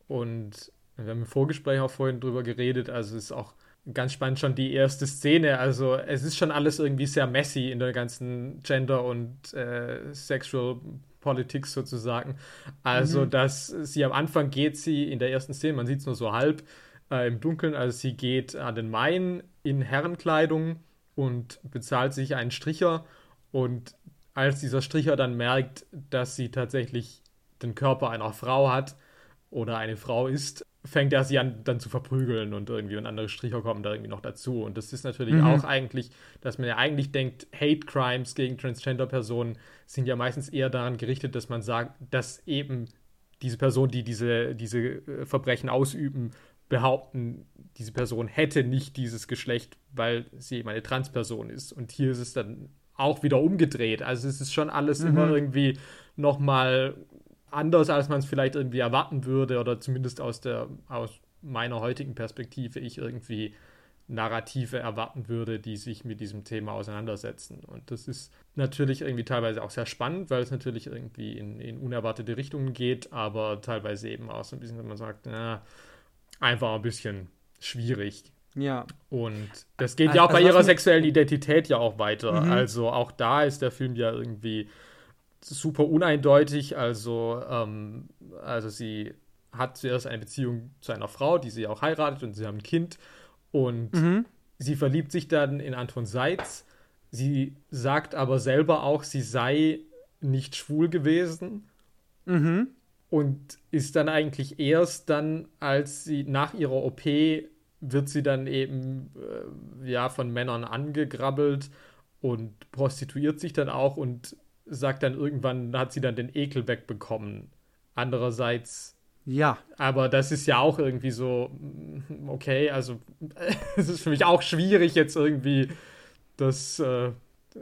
Und wir haben im Vorgespräch auch vorhin drüber geredet, also es ist auch ganz spannend schon die erste Szene. Also es ist schon alles irgendwie sehr messy in der ganzen Gender- und äh, Sexual Politics sozusagen. Also, dass sie am Anfang geht sie in der ersten Szene, man sieht es nur so halb äh, im Dunkeln, also sie geht an den Main in Herrenkleidung und bezahlt sich einen Stricher und als dieser Stricher dann merkt, dass sie tatsächlich den Körper einer Frau hat oder eine Frau ist, fängt er sie an dann zu verprügeln und irgendwie und andere Stricher kommen da irgendwie noch dazu. Und das ist natürlich Mhm. auch eigentlich, dass man ja eigentlich denkt, Hate Crimes gegen Transgender-Personen sind ja meistens eher daran gerichtet, dass man sagt, dass eben diese Personen, die diese, diese äh, Verbrechen ausüben, behaupten, diese Person hätte nicht dieses Geschlecht, weil sie eben eine Transperson ist. Und hier ist es dann auch wieder umgedreht. Also es ist schon alles immer irgendwie nochmal anders, als man es vielleicht irgendwie erwarten würde oder zumindest aus der aus meiner heutigen Perspektive ich irgendwie Narrative erwarten würde, die sich mit diesem Thema auseinandersetzen. Und das ist natürlich irgendwie teilweise auch sehr spannend, weil es natürlich irgendwie in, in unerwartete Richtungen geht, aber teilweise eben auch so ein bisschen, wenn man sagt, na, einfach ein bisschen schwierig. Ja. Und das geht Also- ja auch bei also ihrer sexuellen Identität ja auch weiter. Mhm. Also auch da ist der Film ja irgendwie super uneindeutig. Also, ähm, also sie hat zuerst eine Beziehung zu einer Frau, die sie auch heiratet und sie haben ein Kind. Und Mhm. sie verliebt sich dann in Anton Seitz. Sie sagt aber selber auch, sie sei nicht schwul gewesen Mhm. und ist dann eigentlich erst dann, als sie nach ihrer OP wird sie dann eben äh, ja von Männern angegrabbelt und prostituiert sich dann auch und sagt dann irgendwann hat sie dann den Ekel wegbekommen. Andererseits Ja. aber das ist ja auch irgendwie so, mm, okay, also es ist für mich auch schwierig jetzt irgendwie das äh,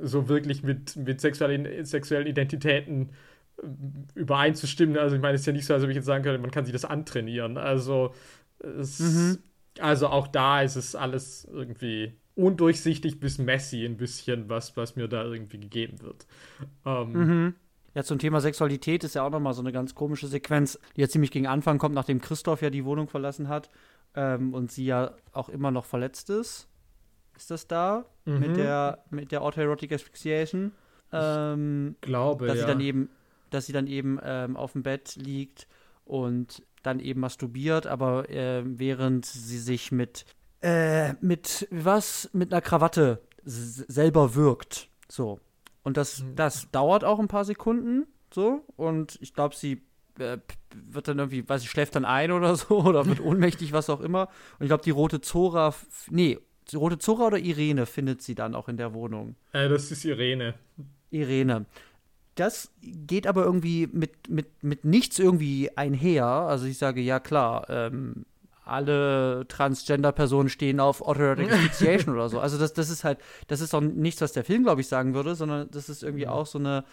so wirklich mit, mit sexuellen, sexuellen Identitäten äh, übereinzustimmen. Also ich meine, es ist ja nicht so, als ob ich jetzt sagen könnte, man kann sich das antrainieren. Also, es, Mhm. also auch da ist es alles irgendwie undurchsichtig bis messy ein bisschen, was, was mir da irgendwie gegeben wird. Ähm, Mhm. Ja, zum Thema Sexualität ist ja auch nochmal so eine ganz komische Sequenz, die ja ziemlich gegen Anfang kommt, nachdem Christoph ja die Wohnung verlassen hat ähm, und sie ja auch immer noch verletzt ist. Ist das da? Mhm. Mit der, mit der Autoerotic Asphyxiation? Ähm, glaube, dass ja. sie dann eben, dass sie dann eben ähm, auf dem Bett liegt und dann eben masturbiert, aber äh, während sie sich mit äh, mit was mit einer Krawatte selber wirkt, so und das Mhm. das dauert auch ein paar Sekunden, so und ich glaube sie äh, wird dann irgendwie, weiß ich, schläft dann ein oder so oder wird ohnmächtig, was auch immer. Und ich glaube, die rote Zora, nee, die rote Zora oder Irene findet sie dann auch in der Wohnung. Äh, das ist Irene. Irene. Das geht aber irgendwie mit, mit, mit nichts irgendwie einher. Also ich sage, ja klar, ähm, alle Transgender-Personen stehen auf Autoerotic Asphyxiation oder so. Also das, das ist halt, das ist auch nichts, was der Film, glaube ich, sagen würde, sondern das ist irgendwie mhm. auch so eine,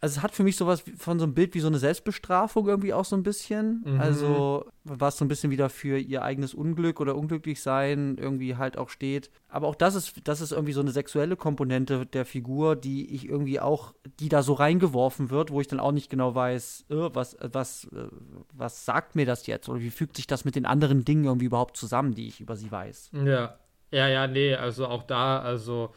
also es hat für mich sowas von so einem Bild wie so eine Selbstbestrafung irgendwie auch so ein bisschen. Mhm. Also was so ein bisschen wieder für ihr eigenes Unglück oder Unglücklichsein irgendwie halt auch steht. Aber auch das ist, das ist irgendwie so eine sexuelle Komponente der Figur, die ich irgendwie auch, die da so reingeworfen wird, wo ich dann auch nicht genau weiß, äh, was, was, äh, was sagt mir das jetzt? Oder wie fügt sich das mit den anderen Dingen irgendwie überhaupt zusammen, die ich über sie weiß? Ja. Ja, ja, nee, also auch da, also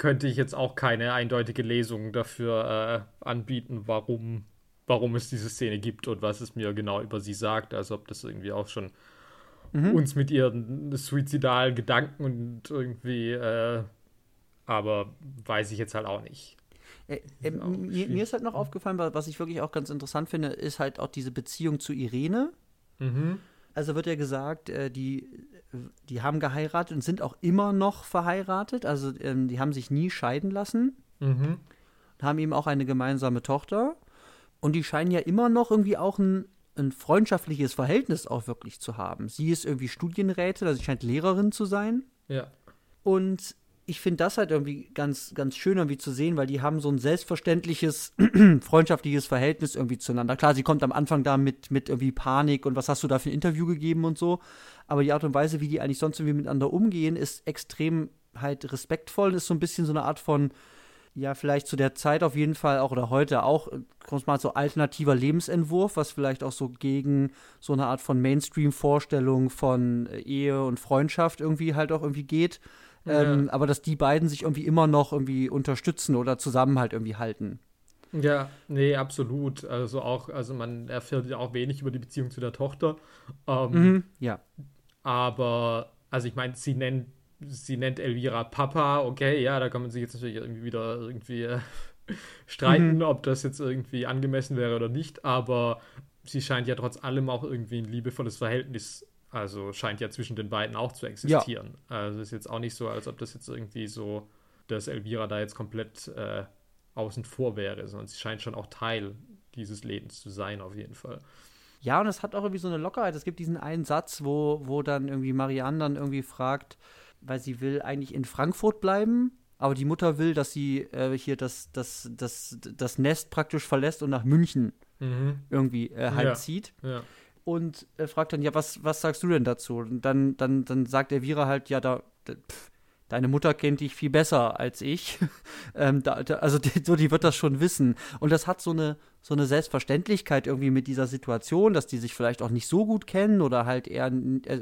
könnte ich jetzt auch keine eindeutige Lesung dafür äh, anbieten, warum, warum es diese Szene gibt und was es mir genau über sie sagt. Also ob das irgendwie auch schon mhm. uns mit ihren suizidalen Gedanken und irgendwie, äh, aber weiß ich jetzt halt auch nicht. Äh, äh, mir, mir, ist halt noch aufgefallen, was ich wirklich auch ganz interessant finde, ist halt auch diese Beziehung zu Irene. Mhm. Also wird ja gesagt, äh, die, die haben geheiratet und sind auch immer noch verheiratet. Also ähm, die haben sich nie scheiden lassen. Mhm. Haben eben auch eine gemeinsame Tochter. Und die scheinen ja immer noch irgendwie auch ein, ein freundschaftliches Verhältnis auch wirklich zu haben. Sie ist irgendwie Studienrätin, also sie scheint Lehrerin zu sein. Ja. Und ich finde das halt irgendwie ganz, ganz schön irgendwie zu sehen, weil die haben so ein selbstverständliches, freundschaftliches Verhältnis irgendwie zueinander. Klar, sie kommt am Anfang da mit, mit irgendwie Panik und was hast du da für ein Interview gegeben und so. Aber die Art und Weise, wie die eigentlich sonst irgendwie miteinander umgehen, ist extrem halt respektvoll, ist so ein bisschen so eine Art von, ja, vielleicht zu der Zeit auf jeden Fall auch oder heute auch, kommt mal so alternativer Lebensentwurf, was vielleicht auch so gegen so eine Art von Mainstream-Vorstellung von Ehe und Freundschaft irgendwie halt auch irgendwie geht. Ähm, Aber dass die beiden sich irgendwie immer noch irgendwie unterstützen oder zusammen halt irgendwie halten. Ja, nee, absolut. Also auch, also man erfährt ja auch wenig über die Beziehung zu der Tochter. Ähm, mhm, ja. Aber, also ich meine, sie nennt, sie nennt Elvira Papa, okay, ja, da kann man sich jetzt natürlich irgendwie wieder irgendwie äh, streiten, mhm. ob das jetzt irgendwie angemessen wäre oder nicht, aber sie scheint ja trotz allem auch irgendwie ein liebevolles Verhältnis also scheint ja zwischen den beiden auch zu existieren. Ja. Also ist jetzt auch nicht so, als ob das jetzt irgendwie so, dass Elvira da jetzt komplett äh, außen vor wäre, sondern sie scheint schon auch Teil dieses Lebens zu sein, auf jeden Fall. Ja, und es hat auch irgendwie so eine Lockerheit. Es gibt diesen einen Satz, wo, wo dann irgendwie Marianne dann irgendwie fragt, weil sie will eigentlich in Frankfurt bleiben, aber die Mutter will, dass sie äh, hier das, das, das, das Nest praktisch verlässt und nach München mhm. irgendwie äh, halt ja. zieht. Ja und äh, fragt dann, ja, was, was sagst du denn dazu? Und dann, dann, dann sagt Elvira halt, ja, da, da pff, deine Mutter kennt dich viel besser als ich. ähm, da, da, also die, so, die wird das schon wissen. Und das hat so eine, so eine Selbstverständlichkeit irgendwie mit dieser Situation, dass die sich vielleicht auch nicht so gut kennen oder halt eher,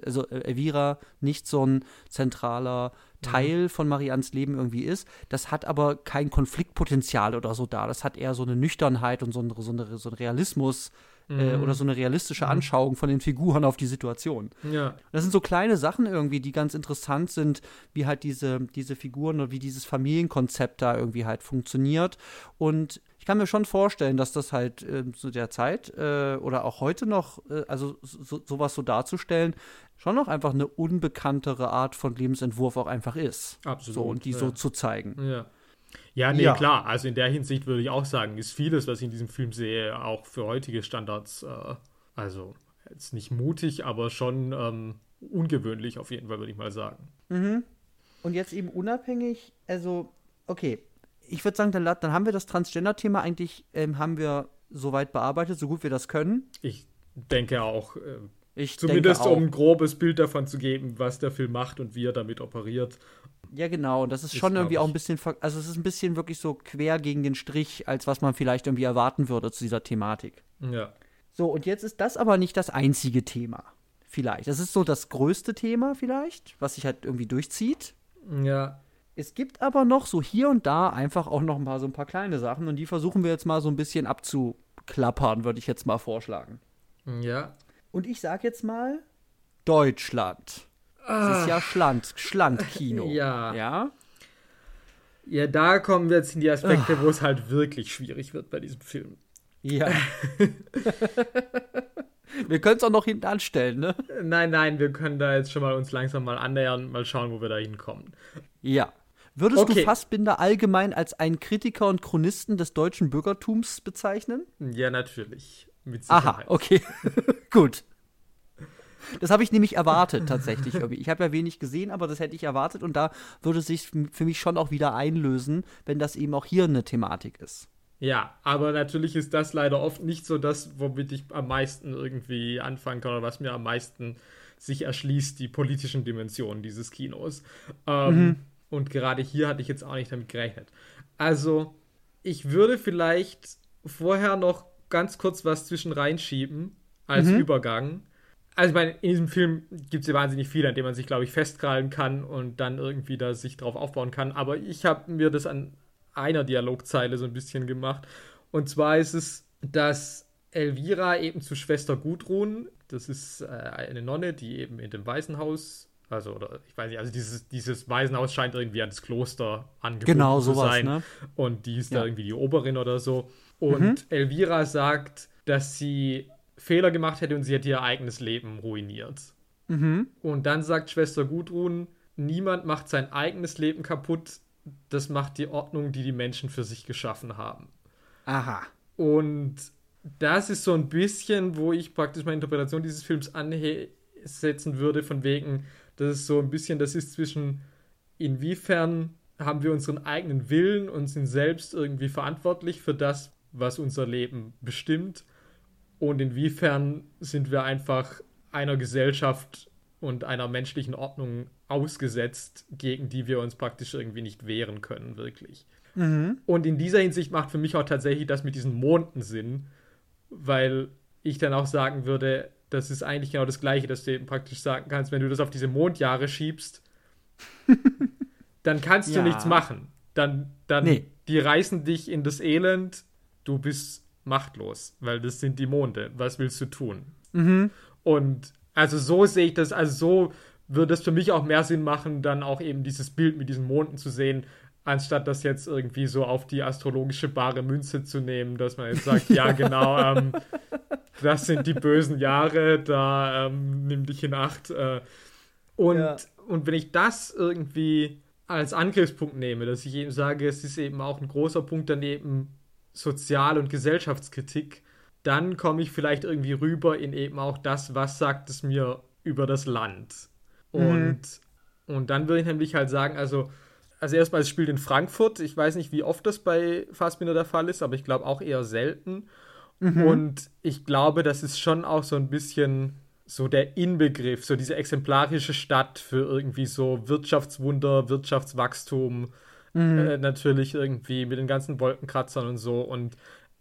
also Elvira nicht so ein zentraler Teil mhm. von Marians Leben irgendwie ist. Das hat aber kein Konfliktpotenzial oder so da. Das hat eher so eine Nüchternheit und so, ein, so, eine, so ein Realismus äh, mhm. oder so eine realistische mhm. Anschauung von den Figuren auf die Situation. Ja. Das sind so kleine Sachen irgendwie, die ganz interessant sind, wie halt diese, diese Figuren oder wie dieses Familienkonzept da irgendwie halt funktioniert. Und ich kann mir schon vorstellen, dass das halt äh, zu der Zeit äh, oder auch heute noch, äh, also so, sowas so darzustellen, schon noch einfach eine unbekanntere Art von Lebensentwurf auch einfach ist. Absolut. So, und die ja. so zu zeigen. Ja. Ja, nee, ja. klar. Also in der Hinsicht würde ich auch sagen, ist vieles, was ich in diesem Film sehe, auch für heutige Standards, äh, also jetzt nicht mutig, aber schon ähm, ungewöhnlich auf jeden Fall, würde ich mal sagen. Mhm. Und jetzt eben unabhängig, also, okay, ich würde sagen, dann, dann, haben wir das Transgender-Thema eigentlich, ähm, haben wir soweit bearbeitet, so gut wir das können. Ich denke auch. Äh, ich Zumindest um ein grobes Bild davon zu geben, was der Film macht und wie er damit operiert. Ja, genau. Und das ist, ist schon irgendwie auch ein bisschen, also es ist ein bisschen wirklich so quer gegen den Strich, als was man vielleicht irgendwie erwarten würde zu dieser Thematik. Ja. So, und jetzt ist das aber nicht das einzige Thema. Vielleicht. Das ist so das größte Thema vielleicht, was sich halt irgendwie durchzieht. Ja. Es gibt aber noch so hier und da einfach auch noch mal so ein paar kleine Sachen und die versuchen wir jetzt mal so ein bisschen abzuklappern, würde ich jetzt mal vorschlagen. Ja. Und ich sag jetzt mal Deutschland. Das ist ja Schland, Schlandkino. Ja. Ja. Ja, da kommen wir jetzt in die Aspekte, Ach. wo es halt wirklich schwierig wird bei diesem Film. Ja. wir können es auch noch hinten anstellen, ne? Nein, nein, wir können da jetzt schon mal uns langsam mal annähern, mal schauen, wo wir da hinkommen. Ja. Würdest okay. du Fassbinder allgemein als einen Kritiker und Chronisten des deutschen Bürgertums bezeichnen? Ja, natürlich. Mit Aha, okay. Gut. Das habe ich nämlich erwartet tatsächlich. Ich habe ja wenig gesehen, aber das hätte ich erwartet und da würde es sich für mich schon auch wieder einlösen, wenn das eben auch hier eine Thematik ist. Ja, aber natürlich ist das leider oft nicht so das, womit ich am meisten irgendwie anfangen kann oder was mir am meisten sich erschließt, die politischen Dimensionen dieses Kinos. Ähm, mhm. Und gerade hier hatte ich jetzt auch nicht damit gerechnet. Also, ich würde vielleicht vorher noch ganz kurz was zwischen reinschieben als mhm. Übergang. Also, ich meine, in diesem Film gibt es ja wahnsinnig viel, an dem man sich, glaube ich, festkrallen kann und dann irgendwie da sich drauf aufbauen kann. Aber ich habe mir das an einer Dialogzeile so ein bisschen gemacht. Und zwar ist es, dass Elvira eben zu Schwester Gudrun, das ist äh, eine Nonne, die eben in dem Waisenhaus, also, oder ich weiß nicht, also dieses, dieses Waisenhaus scheint irgendwie an das Kloster angebunden genau, zu sowas, sein. Ne? Und die ist ja. da irgendwie die Oberin oder so. Und mhm. Elvira sagt, dass sie Fehler gemacht hätte und sie hätte ihr eigenes Leben ruiniert. Mhm. Und dann sagt Schwester Gudrun, niemand macht sein eigenes Leben kaputt, das macht die Ordnung, die die Menschen für sich geschaffen haben. Aha. Und das ist so ein bisschen, wo ich praktisch meine Interpretation dieses Films ansetzen würde, von wegen, das ist so ein bisschen, das ist zwischen inwiefern haben wir unseren eigenen Willen und sind selbst irgendwie verantwortlich für das, was unser Leben bestimmt und inwiefern sind wir einfach einer Gesellschaft und einer menschlichen Ordnung ausgesetzt, gegen die wir uns praktisch irgendwie nicht wehren können, wirklich. Mhm. Und in dieser Hinsicht macht für mich auch tatsächlich das mit diesen Monden Sinn, weil ich dann auch sagen würde, das ist eigentlich genau das Gleiche, dass du eben praktisch sagen kannst, wenn du das auf diese Mondjahre schiebst, dann kannst ja. du nichts machen. Dann, dann nee. die reißen dich in das Elend, du bist machtlos, weil das sind die Monde. Was willst du tun? Mhm. Und also so sehe ich das, also so würde es für mich auch mehr Sinn machen, dann auch eben dieses Bild mit diesen Monden zu sehen, anstatt das jetzt irgendwie so auf die astrologische bare Münze zu nehmen, dass man jetzt sagt, ja genau, ähm, das sind die bösen Jahre, da ähm, nimm dich in Acht. Äh, und, ja. und wenn ich das irgendwie als Angriffspunkt nehme, dass ich eben sage, es ist eben auch ein großer Punkt daneben Sozial- und Gesellschaftskritik, dann komme ich vielleicht irgendwie rüber in eben auch das, was sagt es mir über das Land. Mhm. Und, mhm. und dann würde ich nämlich halt sagen, also, also erstmal, es spielt in Frankfurt. Ich weiß nicht, wie oft das bei Fassbinder der Fall ist, aber ich glaube auch eher selten. Mhm. Und ich glaube, das ist schon auch so ein bisschen so der Inbegriff, so diese exemplarische Stadt für irgendwie so Wirtschaftswunder, Wirtschaftswachstum, mhm. äh, natürlich irgendwie mit den ganzen Wolkenkratzern und so. Und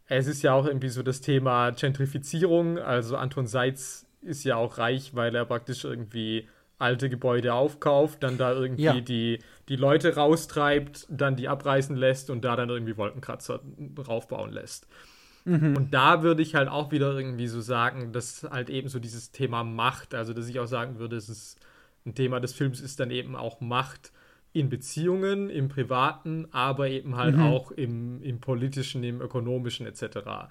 es ist ja auch irgendwie so das Thema Gentrifizierung. Also Anton Seitz ist ja auch reich, weil er praktisch irgendwie alte Gebäude aufkauft, dann da irgendwie ja. die, die Leute raustreibt, dann die abreißen lässt und da dann irgendwie Wolkenkratzer draufbauen lässt. Mhm. Und da würde ich halt auch wieder irgendwie so sagen, dass halt eben so dieses Thema Macht, also dass ich auch sagen würde, es ist ein Thema des Films ist dann eben auch Macht in Beziehungen, im Privaten, aber eben halt mhm. auch im, im Politischen, im Ökonomischen etc.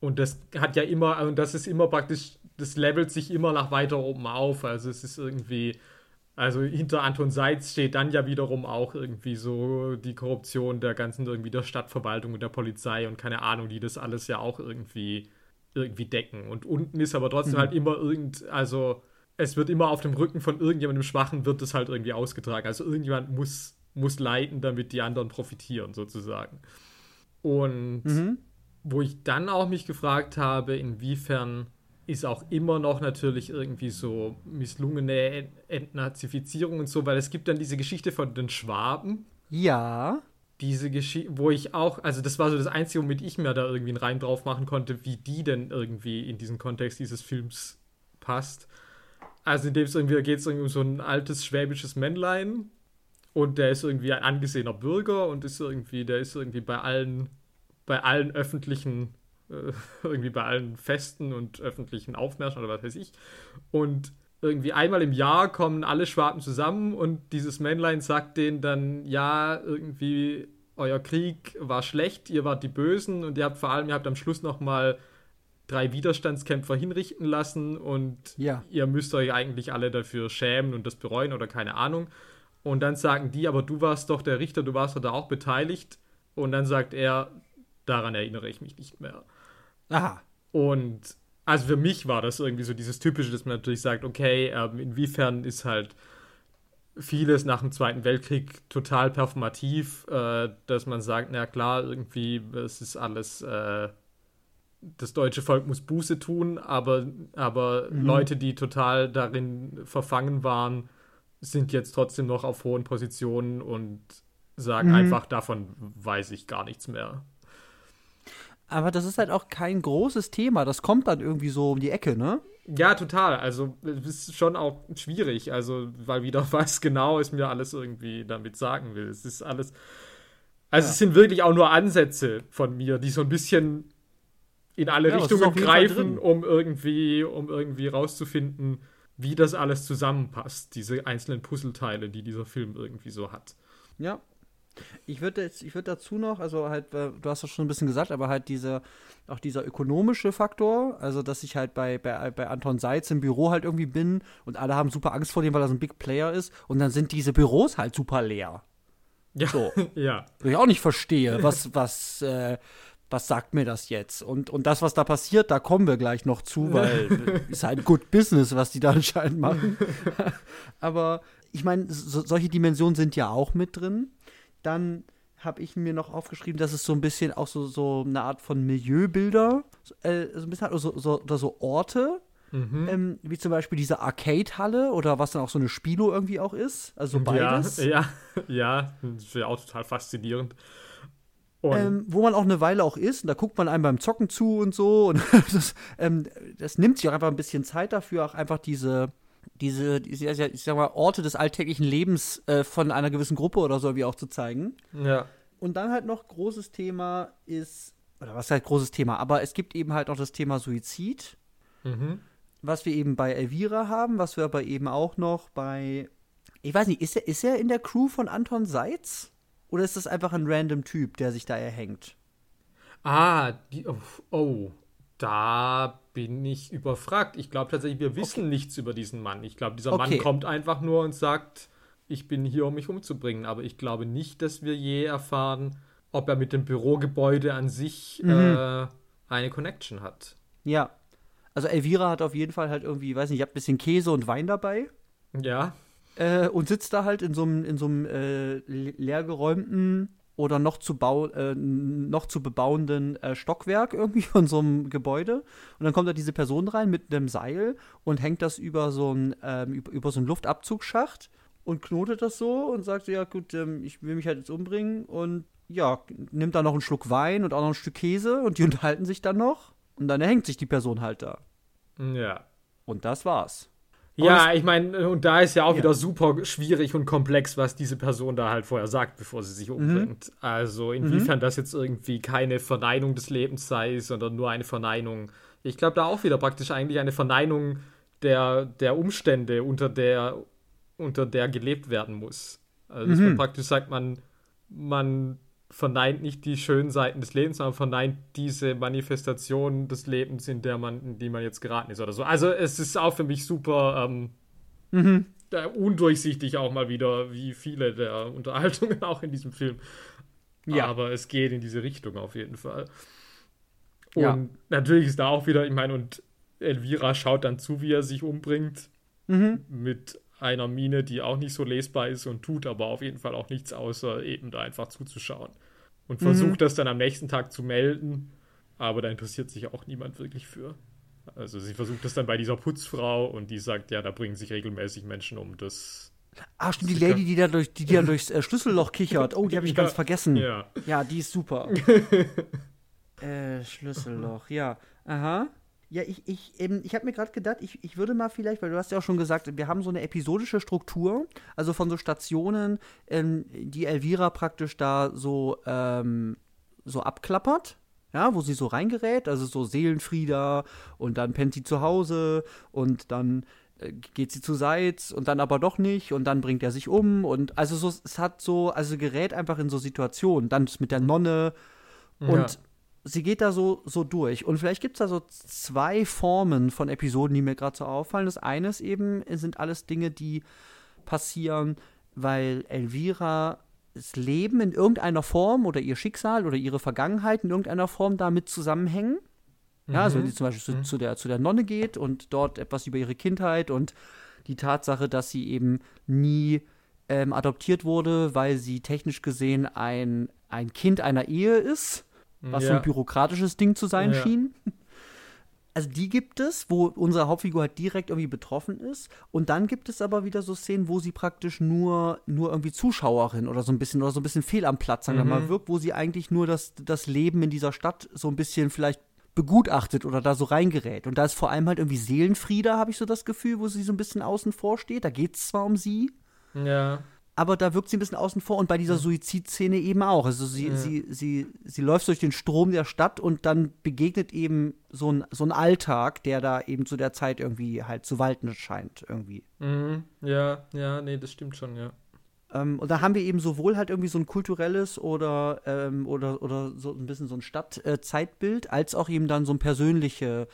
Und das hat ja immer, und das ist immer praktisch, das levelt sich immer nach weiter oben auf. Also es ist irgendwie, also hinter Anton Seitz steht dann ja wiederum auch irgendwie so die Korruption der ganzen irgendwie der Stadtverwaltung und der Polizei und keine Ahnung, die das alles ja auch irgendwie irgendwie decken. Und unten ist aber trotzdem mhm. halt immer irgend, also es wird immer auf dem Rücken von irgendjemandem Schwachen wird es halt irgendwie ausgetragen. Also irgendjemand muss, muss leiden, damit die anderen profitieren, sozusagen. Und mhm. wo ich dann auch mich gefragt habe, inwiefern ist auch immer noch natürlich irgendwie so misslungene Entnazifizierung und so, weil es gibt dann diese Geschichte von den Schwaben. Ja. Diese Geschichte, wo ich auch, also das war so das Einzige, womit ich mir da irgendwie einen Reim drauf machen konnte, wie die denn irgendwie in diesen Kontext dieses Films passt. Also in dem es irgendwie geht es irgendwie um so ein altes schwäbisches Männlein und der ist irgendwie ein angesehener Bürger und ist irgendwie, der ist irgendwie bei allen, bei allen öffentlichen, äh, irgendwie bei allen Festen und öffentlichen Aufmärschen oder was weiß ich. Und irgendwie einmal im Jahr kommen alle Schwaben zusammen und dieses Männlein sagt denen dann, ja, irgendwie euer Krieg war schlecht, ihr wart die Bösen und ihr habt vor allem, ihr habt am Schluss noch mal drei Widerstandskämpfer hinrichten lassen und Ja. ihr müsst euch eigentlich alle dafür schämen und das bereuen oder keine Ahnung. Und dann sagen die, aber du warst doch der Richter, du warst doch da auch beteiligt. Und dann sagt er, daran erinnere ich mich nicht mehr. Aha. Und also für mich war das irgendwie so dieses Typische, dass man natürlich sagt, okay, ähm, inwiefern ist halt vieles nach dem Zweiten Weltkrieg total performativ, äh, dass man sagt, na klar, irgendwie, es ist alles, äh, das deutsche Volk muss Buße tun, aber, aber Leute, die total darin verfangen waren, sind jetzt trotzdem noch auf hohen Positionen und sagen Mhm. einfach, davon weiß ich gar nichts mehr. Aber das ist halt auch kein großes Thema. Das kommt dann irgendwie so um die Ecke, ne? Ja, total. Also es ist schon auch schwierig, also weil wieder was genau es mir alles irgendwie damit sagen will. Es ist alles. Also es sind wirklich auch nur Ansätze von mir, die so ein bisschen in alle Ja, Richtungen greifen, um irgendwie, um irgendwie rauszufinden, wie das alles zusammenpasst, diese einzelnen Puzzleteile, die dieser Film irgendwie so hat. Ja. Ich würde ich würde dazu noch, also halt, äh, du hast das schon ein bisschen gesagt, aber halt diese, auch dieser ökonomische Faktor, also dass ich halt bei, bei, bei Anton Seitz im Büro halt irgendwie bin und alle haben super Angst vor dem, weil er so ein Big Player ist und dann sind diese Büros halt super leer. Ja, So. ja. Wo ich auch nicht verstehe, was, was, äh, was sagt mir das jetzt? Und, und das, was da passiert, da kommen wir gleich noch zu, weil äh, ist halt Good Business, was die da anscheinend machen. Aber ich meine, so, solche Dimensionen sind ja auch mit drin. Dann habe ich mir noch aufgeschrieben, dass es so ein bisschen auch so, so eine Art von Milieubilder, äh, so ein bisschen hat, so, so, oder so Orte, Mhm. ähm, wie zum Beispiel diese Arcade-Halle oder was dann auch so eine Spilo irgendwie auch ist. Also beides. Ja, ja, ja, das wäre auch total faszinierend. Ähm, wo man auch eine Weile auch ist. Und da guckt man einem beim Zocken zu und so. Und das, ähm, das nimmt sich auch einfach ein bisschen Zeit dafür, auch einfach diese, diese, diese ich sag mal, Orte des alltäglichen Lebens äh, von einer gewissen Gruppe oder so wie auch zu zeigen. ja. Und dann halt noch großes Thema ist, oder was halt großes Thema, aber es gibt eben halt auch das Thema Suizid, Mhm. was wir eben bei Elvira haben, was wir aber eben auch noch bei, ich weiß nicht, ist er, ist er in der Crew von Anton Seitz? Oder ist das einfach ein random Typ, der sich da erhängt? Ah, die, oh, oh, da bin ich überfragt. Ich glaube tatsächlich, wir wissen nichts über diesen Mann. Ich glaube, dieser Okay. Mann kommt einfach nur und sagt, ich bin hier, um mich umzubringen. Aber ich glaube nicht, dass wir je erfahren, ob er mit dem Bürogebäude an sich Mhm. äh, eine Connection hat. Ja. Also Elvira hat auf jeden Fall halt irgendwie, weiß nicht, ich habe ein bisschen Käse und Wein dabei Ja, äh, und sitzt da halt in so einem in so einem äh, le- leergeräumten oder noch zu bau äh, noch zu bebauenden äh, Stockwerk irgendwie von so einem Gebäude und dann kommt da diese Person rein mit einem Seil und hängt das über so ein ähm, über, über so einen Luftabzugsschacht und knotet das so und sagt ja gut, ähm, ich will mich halt jetzt umbringen und ja, nimmt dann noch einen Schluck Wein und auch noch ein Stück Käse und die unterhalten sich dann noch und dann erhängt sich die Person halt da. ja. Und das war's. Ja, ich meine, und da ist ja auch Ja. wieder super schwierig und komplex, was diese Person da halt vorher sagt, bevor sie sich umbringt. Also inwiefern das jetzt irgendwie keine Verneinung des Lebens sei, sondern nur eine Verneinung. Ich glaube da auch wieder praktisch eigentlich eine Verneinung der, der Umstände, unter der, unter der gelebt werden muss. Also man praktisch sagt, man, man verneint nicht die schönen Seiten des Lebens, sondern verneint diese Manifestation des Lebens, in der man, in die man jetzt geraten ist oder so. Also es ist auch für mich super ähm, äh, undurchsichtig auch mal wieder, wie viele der Unterhaltungen auch in diesem Film. Ja. Aber es geht in diese Richtung auf jeden Fall. Und Ja. natürlich ist da auch wieder, ich meine, und Elvira schaut dann zu, wie er sich umbringt, Mhm. mit einer Mine, die auch nicht so lesbar ist und tut aber auf jeden Fall auch nichts, außer eben da einfach zuzuschauen. Und versucht das dann am nächsten Tag zu melden, aber da interessiert sich auch niemand wirklich für. Also sie versucht das dann bei dieser Putzfrau und die sagt, ja, da bringen sich regelmäßig Menschen um. Das Ah, stimmt, die. Lady, die da durch, die, die dann durchs äh, Schlüsselloch kichert. Oh, die habe ich Ja. ganz vergessen. ja. Ja, die ist super. äh, Schlüsselloch, ja. Aha. Ja, ich, ich, ähm, ich habe mir gerade gedacht, ich, ich würde mal vielleicht, weil du hast ja auch schon gesagt, wir haben so eine episodische Struktur, also von so Stationen, ähm, die Elvira praktisch da so, ähm, so abklappert. Ja, wo sie so reingerät, also so Seelenfrieda und dann pennt sie zu Hause und dann äh, geht sie zu Seitz und dann aber doch nicht und dann bringt er sich um und also so, es hat so, also gerät einfach in so Situationen, dann mit der Nonne und ja. Sie geht da so, so durch. Und vielleicht gibt es da so zwei Formen von Episoden, die mir gerade so auffallen. Das eine ist eben, sind alles Dinge, die passieren, weil Elvira das Leben in irgendeiner Form oder ihr Schicksal oder ihre Vergangenheit in irgendeiner Form damit zusammenhängen. Ja, also wenn mhm. sie zum Beispiel zu, mhm. zu, der, zu der Nonne geht und dort etwas über ihre Kindheit und die Tatsache, dass sie eben nie ähm, adoptiert wurde, weil sie technisch gesehen ein, ein Kind einer Ehe ist, was ja. so ein bürokratisches Ding zu sein ja. schien. Also die gibt es, wo unsere Hauptfigur halt direkt irgendwie betroffen ist. Und dann gibt es aber wieder so Szenen, wo sie praktisch nur, nur irgendwie Zuschauerin oder so ein bisschen oder so ein bisschen fehl am Platz, sagen wir mhm. mal, wirkt, wo sie eigentlich nur das, das Leben in dieser Stadt so ein bisschen vielleicht begutachtet oder da so reingerät. Und da ist vor allem halt irgendwie Seelenfrieda, habe ich so das Gefühl, wo sie so ein bisschen außen vor steht. Da geht es zwar um sie. Ja. Aber da wirkt sie ein bisschen außen vor und bei dieser Suizidszene eben auch. Also sie, ja. sie, sie, sie läuft durch den Strom der Stadt und dann begegnet eben so ein, so ein Alltag, der da eben zu der Zeit irgendwie halt zu walten scheint, irgendwie. Mhm. Ja, ja, nee, das stimmt schon, ja. Ähm, und da haben wir eben sowohl halt irgendwie so ein kulturelles oder, ähm, oder, oder so ein bisschen so ein Stadtzeitbild, äh, als auch eben dann so eine persönliche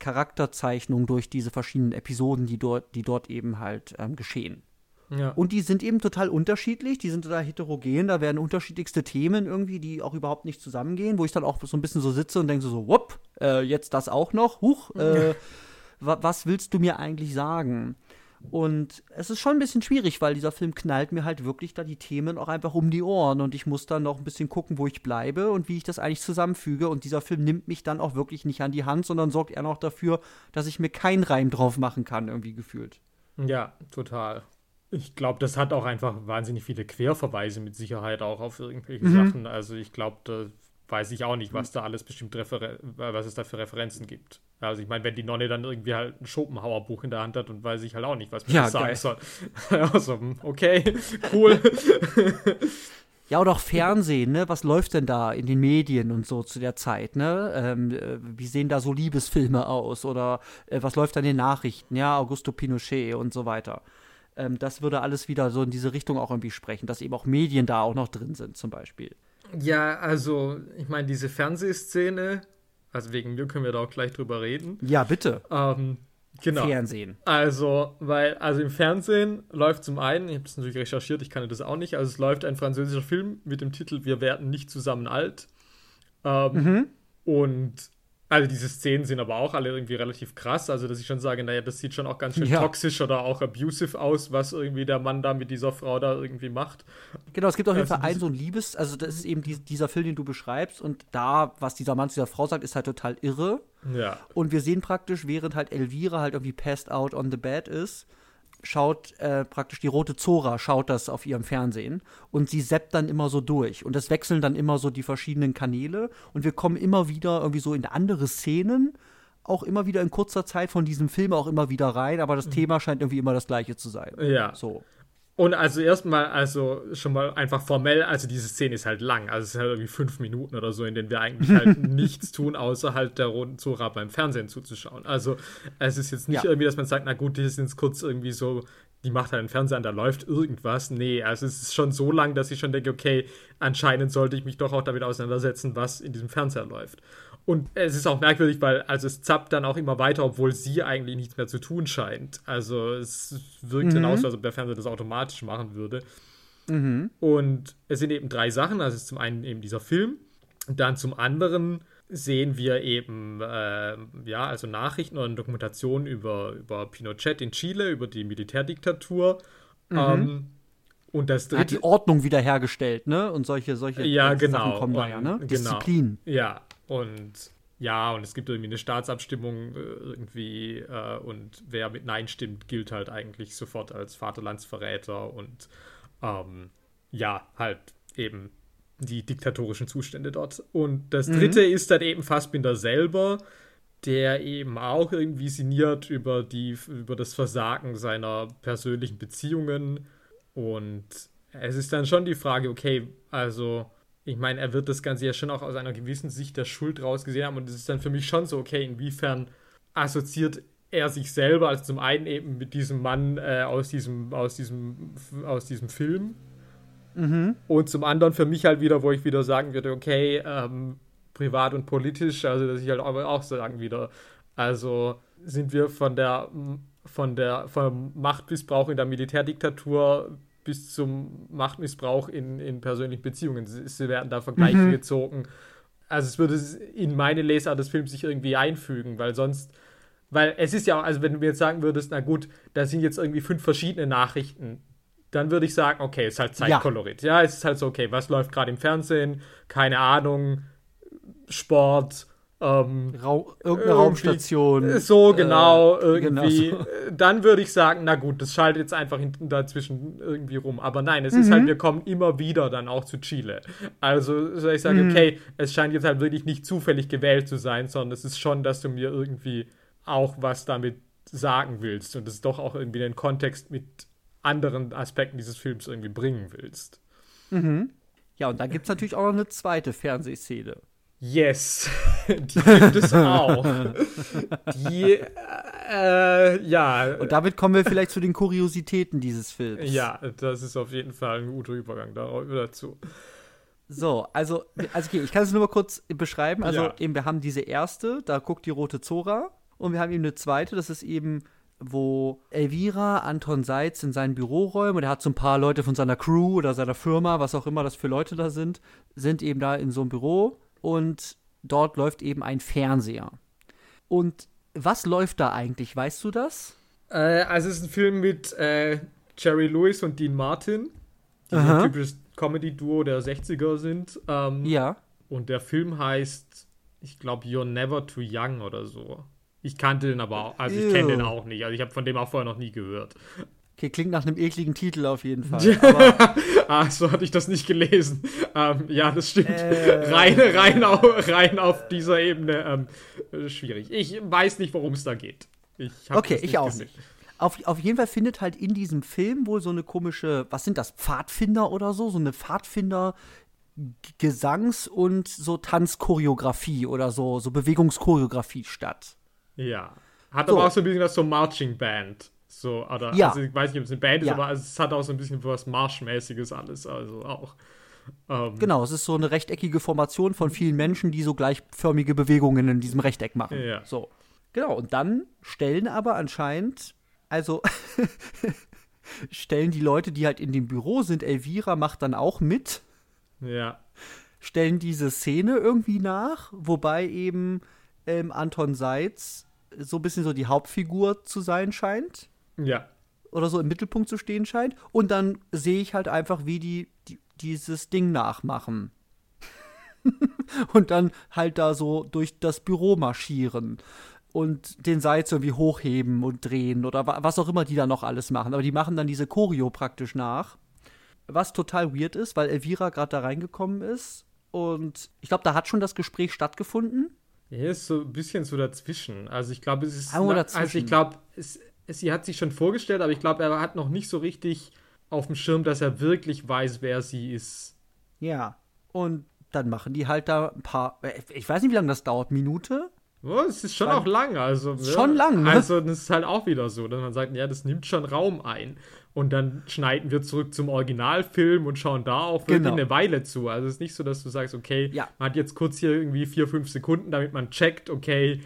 Charakterzeichnung durch diese verschiedenen Episoden, die dort, die dort eben halt ähm, geschehen. Ja. Und die sind eben total unterschiedlich, die sind total heterogen, da werden unterschiedlichste Themen irgendwie, die auch überhaupt nicht zusammengehen, wo ich dann auch so ein bisschen so sitze und denke so, wupp, äh, jetzt das auch noch, huch, äh, was willst du mir eigentlich sagen? Und es ist schon ein bisschen schwierig, weil dieser Film knallt mir halt wirklich da die Themen auch einfach um die Ohren und ich muss dann noch ein bisschen gucken, wo ich bleibe und wie ich das eigentlich zusammenfüge. Und dieser Film nimmt mich dann auch wirklich nicht an die Hand, sondern sorgt eher noch dafür, dass ich mir keinen Reim drauf machen kann, irgendwie gefühlt. Ja, total. Ich glaube, das hat auch einfach wahnsinnig viele Querverweise mit Sicherheit auch auf irgendwelche mhm. Sachen. Also ich glaube, da weiß ich auch nicht, was da alles bestimmt Referen was es da für Referenzen gibt. Also ich meine, wenn die Nonne dann irgendwie halt ein Schopenhauer-Buch in der Hand hat und weiß ich halt auch nicht, was mir ja, das sagen soll. also, okay, cool. Ja, oder auch Fernsehen, ne? Was läuft denn da in den Medien und so zu der Zeit, ne? Ähm, äh, wie sehen da so Liebesfilme aus? Oder äh, was läuft da in den Nachrichten? Ja, Augusto Pinochet und so weiter. Ähm, das würde alles wieder so in diese Richtung auch irgendwie sprechen, dass eben auch Medien da auch noch drin sind, zum Beispiel. Ja, also, ich meine, diese Fernsehszene, also wegen mir können wir da auch gleich drüber reden. Ja, bitte. Ähm, genau. Fernsehen. Also, weil, also im Fernsehen läuft zum einen, ich habe das natürlich recherchiert, ich kann das auch nicht, also es läuft ein französischer Film mit dem Titel Wir werden nicht zusammen alt. Ähm, mhm. Und also diese Szenen sind aber auch alle irgendwie relativ krass. Also, dass ich schon sage, naja, das sieht schon auch ganz schön ja. toxisch oder auch abusive aus, was irgendwie der Mann da mit dieser Frau da irgendwie macht. Genau, es gibt auf jeden also Fall einen so ein Liebes, also das ist eben die, dieser Film, den du beschreibst. Und da, was dieser Mann zu dieser Frau sagt, ist halt total irre. Ja. Und wir sehen praktisch, während halt Elvira halt irgendwie passed out on the bed ist, schaut äh, praktisch die rote Zora, schaut das auf ihrem Fernsehen und sie seppt dann immer so durch. Und es wechseln dann immer so die verschiedenen Kanäle und wir kommen immer wieder irgendwie so in andere Szenen, auch immer wieder in kurzer Zeit von diesem Film auch immer wieder rein, aber das mhm. Thema scheint irgendwie immer das gleiche zu sein. Ja. So. Und also erstmal, also schon mal einfach formell, also diese Szene ist halt lang, also es ist halt irgendwie fünf Minuten oder so, in denen wir eigentlich halt nichts tun, außer halt der roten Zora beim Fernsehen zuzuschauen. Also es ist jetzt nicht ja. irgendwie, dass man sagt, na gut, das ist jetzt kurz irgendwie so, die macht halt einen Fernseher an, da läuft irgendwas. Nee, also es ist schon so lang, dass ich schon denke, okay, anscheinend sollte ich mich doch auch damit auseinandersetzen, was in diesem Fernseher läuft. Und es ist auch merkwürdig, weil also es zappt dann auch immer weiter, obwohl sie eigentlich nichts mehr zu tun scheint. Also es wirkt mhm. dann aus, als ob der Fernseher das automatisch machen würde. Mhm. Und es sind eben drei Sachen. Also es ist zum einen eben dieser Film. Und dann zum anderen sehen wir eben äh, ja, also Nachrichten oder Dokumentationen über, über Pinochet in Chile, über die Militärdiktatur. Mhm. Ähm, und das dritte, hat die Ordnung wiederhergestellt, ne? Und solche, solche ja, genau. Sachen kommen da ja, ne? Genau. Disziplin. Ja, und ja, und es gibt irgendwie eine Staatsabstimmung äh, irgendwie äh, und wer mit Nein stimmt, gilt halt eigentlich sofort als Vaterlandsverräter und ähm, ja, halt eben die diktatorischen Zustände dort. Und das mhm. dritte mhm. ist dann eben Fassbinder selber, der eben auch irgendwie sinniert über, die, über das Versagen seiner persönlichen Beziehungen. Und es ist dann schon die Frage, okay, also ich meine, er wird das Ganze ja schon auch aus einer gewissen Sicht der Schuld rausgesehen haben und es ist dann für mich schon so, okay, inwiefern assoziiert er sich selber, also zum einen eben mit diesem Mann äh, aus, diesem, aus, diesem, aus diesem Film. Mhm. Und zum anderen für mich halt wieder, wo ich wieder sagen würde, okay, ähm, privat und politisch, also dass ich halt auch, auch sagen wieder, also sind wir von der von der vom Machtmissbrauch in der Militärdiktatur bis zum Machtmissbrauch in, in persönlichen Beziehungen. Sie werden da Vergleiche mhm. gezogen. Also es würde in meine Lesart des Films sich irgendwie einfügen, weil sonst, weil es ist ja, also wenn du mir jetzt sagen würdest, na gut, da sind jetzt irgendwie fünf verschiedene Nachrichten, dann würde ich sagen, okay, ist halt Zeitkolorit. Ja. ja, es ist halt so, okay, was läuft gerade im Fernsehen? Keine Ahnung, Sport, ähm, Ra irgendeine Raumstation. So, äh, genau, äh, irgendwie. Genau so. Dann würde ich sagen, na gut, das schaltet jetzt einfach hinten dazwischen irgendwie rum. Aber nein, es mhm. ist halt, wir kommen immer wieder dann auch zu Chile. Also ich sagen, mhm. okay, es scheint jetzt halt wirklich nicht zufällig gewählt zu sein, sondern es ist schon, dass du mir irgendwie auch was damit sagen willst und es doch auch irgendwie den Kontext mit anderen Aspekten dieses Films irgendwie bringen willst. Mhm. Ja, und dann gibt es natürlich auch noch eine zweite Fernsehszene. Yes, die gibt es auch. Die, äh, ja. Und damit kommen wir vielleicht zu den Kuriositäten dieses Films. Ja, das ist auf jeden Fall ein guter Übergang dazu. So, also, also okay, ich kann es nur mal kurz beschreiben. Also, ja. eben, wir haben diese erste, da guckt die rote Zora. Und wir haben eben eine zweite, das ist eben, wo Elvira Anton Seitz in sein Büro räumt und er hat so ein paar Leute von seiner Crew oder seiner Firma, was auch immer das für Leute da sind, sind eben da in so einem Büro und dort läuft eben ein Fernseher. Und was läuft da eigentlich? Weißt du das? Äh, also es ist ein Film mit äh, Jerry Lewis und Dean Martin, die ein typisches Comedy-Duo der 60er sind. Ähm, ja. Und der Film heißt, ich glaube, You're Never Too Young oder so. Ich kannte den aber auch, also ich kenne den auch nicht. Also ich habe von dem auch vorher noch nie gehört. Okay, klingt nach einem ekligen Titel auf jeden Fall. ah, so hatte ich das nicht gelesen. Ähm, ja, das stimmt. Äh, rein, rein, auf, rein auf dieser Ebene ähm, schwierig. Ich weiß nicht, worum es da geht. Ich okay, ich auch nicht. Auf, auf jeden Fall findet halt in diesem Film wohl so eine komische, was sind das, Pfadfinder oder so? So eine Pfadfinder Gesangs- und so Tanzchoreografie oder so, so Bewegungschoreografie statt. Ja. Hat so. aber auch so ein bisschen was so Marching Band. So, oder, ja. also ich weiß nicht, ob es eine Band ist, ja. aber es hat auch so ein bisschen was Marschmäßiges alles, also auch. Ähm, genau, es ist so eine rechteckige Formation von vielen Menschen, die so gleichförmige Bewegungen in diesem Rechteck machen. Ja. So. Genau, und dann stellen aber anscheinend, also stellen die Leute, die halt in dem Büro sind, Elvira macht dann auch mit. Ja. Stellen diese Szene irgendwie nach, wobei eben ähm, Anton Seitz so ein bisschen so die Hauptfigur zu sein scheint. Ja. Oder so im Mittelpunkt zu stehen scheint. Und dann sehe ich halt einfach, wie die, die dieses Ding nachmachen. und dann halt da so durch das Büro marschieren und den Seil irgendwie hochheben und drehen oder was auch immer die da noch alles machen. Aber die machen dann diese Choreo praktisch nach. Was total weird ist, weil Elvira gerade da reingekommen ist. Und ich glaube, da hat schon das Gespräch stattgefunden. Er ist so ein bisschen so dazwischen. Also ich glaube, es ist. Oh, also ich glaube, es, sie hat sich schon vorgestellt, aber ich glaube, er hat noch nicht so richtig auf dem Schirm, dass er wirklich weiß, wer sie ist. Ja. Und dann machen die halt da ein paar. Ich weiß nicht, wie lange das dauert. Minute? Oh, es ist schon Weil, auch lang, also. Schon lang, ne? Also, das ist halt auch wieder so, dass man sagt, ja, das nimmt schon Raum ein. Und dann schneiden wir zurück zum Originalfilm und schauen da auch wirklich genau. eine Weile zu. Also, es ist nicht so, dass du sagst, okay, ja. man hat jetzt kurz hier irgendwie vier, fünf Sekunden, damit man checkt, okay,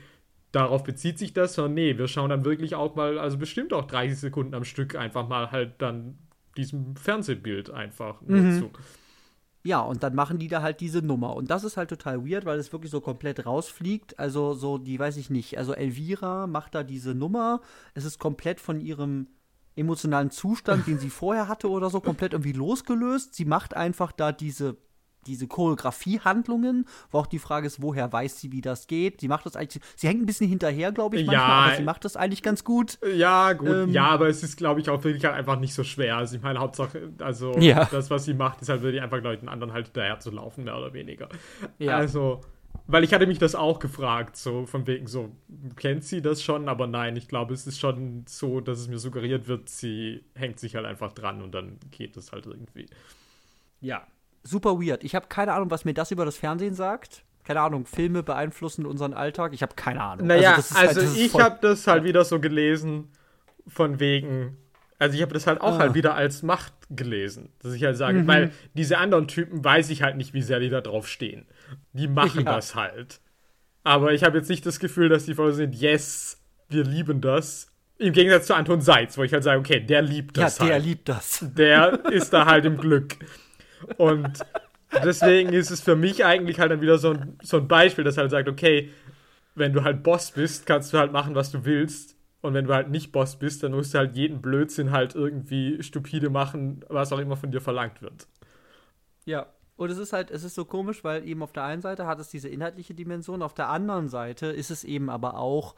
darauf bezieht sich das, sondern nee, wir schauen dann wirklich auch mal, also bestimmt auch 30 Sekunden am Stück einfach mal halt dann diesem Fernsehbild einfach mhm. zu. Ja, und dann machen die da halt diese Nummer. Und das ist halt total weird, weil es wirklich so komplett rausfliegt. Also so, die weiß ich nicht. Also Elvira macht da diese Nummer. Es ist komplett von ihrem emotionalen Zustand, den sie vorher hatte oder so, komplett irgendwie losgelöst. Sie macht einfach da diese diese Choreografie-Handlungen, wo auch die Frage ist, woher weiß sie, wie das geht. Sie macht das eigentlich, sie hängt ein bisschen hinterher, glaube ich, manchmal, ja, aber sie macht das eigentlich ganz gut. Ja, gut, ähm, ja, aber es ist, glaube ich, auch wirklich halt einfach nicht so schwer. Also ich meine, Hauptsache, also ja. das, was sie macht, ist halt wirklich einfach Leuten anderen halt hinterher zu laufen, mehr oder weniger. Ja. Also, weil ich hatte mich das auch gefragt, so von wegen so, kennt sie das schon? Aber nein, ich glaube, es ist schon so, dass es mir suggeriert wird, sie hängt sich halt einfach dran und dann geht es halt irgendwie. Ja, super weird. Ich habe keine Ahnung, was mir das über das Fernsehen sagt. keine Ahnung, Filme beeinflussen unseren Alltag? Ich habe keine Ahnung. Naja, also, also halt, ich habe das halt wieder so gelesen, von wegen, also ich habe das halt auch ah. halt wieder als Macht gelesen, dass ich halt sage, mhm. weil diese anderen Typen weiß ich halt nicht, wie sehr die da drauf stehen. Die machen ja. das halt. Aber ich habe jetzt nicht das Gefühl, dass die voll sind, yes, wir lieben das. Im Gegensatz zu Anton Seitz, wo ich halt sage, okay, der liebt das. Ja, der halt. liebt das. Der ist da halt im Glück. Und deswegen ist es für mich eigentlich halt dann wieder so ein, so ein Beispiel, das halt sagt, okay, wenn du halt Boss bist, kannst du halt machen, was du willst. Und wenn du halt nicht Boss bist, dann musst du halt jeden Blödsinn halt irgendwie stupide machen, was auch immer von dir verlangt wird. Ja, und es ist halt, es ist so komisch, weil eben auf der einen Seite hat es diese inhaltliche Dimension, auf der anderen Seite ist es eben aber auch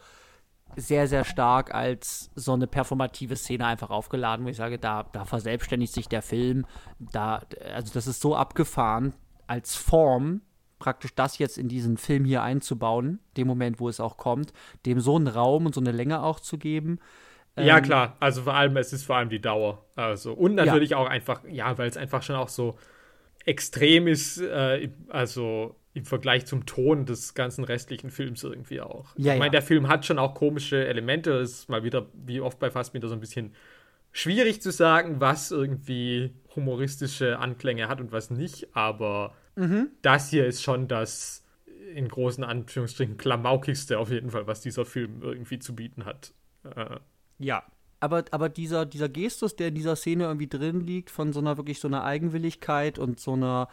sehr, sehr stark als so eine performative Szene einfach aufgeladen, wo ich sage, da, da verselbstständigt sich der Film. Da, also das ist so abgefahren als Form, praktisch das jetzt in diesen Film hier einzubauen, dem Moment, wo es auch kommt, dem so einen Raum und so eine Länge auch zu geben. Ja, ähm, klar, also vor allem, es ist vor allem die Dauer. Also, und natürlich ja. auch einfach, ja, weil es einfach schon auch so extrem ist, äh, also im Vergleich zum Ton des ganzen restlichen Films irgendwie auch. Ja, ich meine, ja. der Film hat schon auch komische Elemente. Es ist mal wieder, wie oft bei Fassbinder, so ein bisschen schwierig zu sagen, was irgendwie humoristische Anklänge hat und was nicht. Aber mhm. das hier ist schon das in großen Anführungsstrichen klamaukigste auf jeden Fall, was dieser Film irgendwie zu bieten hat. Äh. Ja, aber, aber dieser, dieser Gestus, der in dieser Szene irgendwie drin liegt, von so einer wirklich so einer Eigenwilligkeit und so einer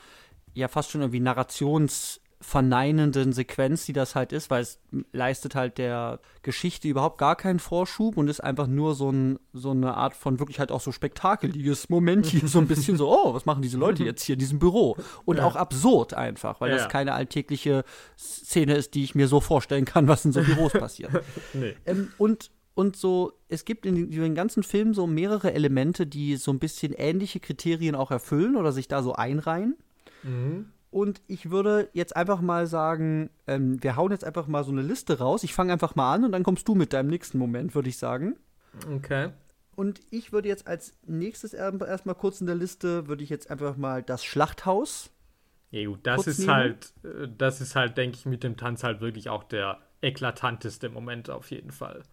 ja fast schon irgendwie narrationsverneinenden Sequenz, die das halt ist, weil es leistet halt der Geschichte überhaupt gar keinen Vorschub und ist einfach nur so, ein, so eine Art von wirklich halt auch so spektakeliges Moment hier, so ein bisschen so, oh, was machen diese Leute jetzt hier in diesem Büro? Und ja. auch absurd einfach, weil ja. das keine alltägliche Szene ist, die ich mir so vorstellen kann, was in so Büros passiert. nee. ähm, und und so, es gibt in den ganzen Film so mehrere Elemente, die so ein bisschen ähnliche Kriterien auch erfüllen oder sich da so einreihen. Mhm. Und ich würde jetzt einfach mal sagen, ähm, wir hauen jetzt einfach mal so eine Liste raus. Ich fange einfach mal an und dann kommst du mit deinem nächsten Moment, würde ich sagen. Okay. Und ich würde jetzt als nächstes erstmal kurz in der Liste, würde ich jetzt einfach mal das Schlachthaus. Ja, gut, das ist nehmen. halt, äh, das ist halt, denke ich, mit dem Tanz halt wirklich auch der eklatanteste Moment auf jeden Fall.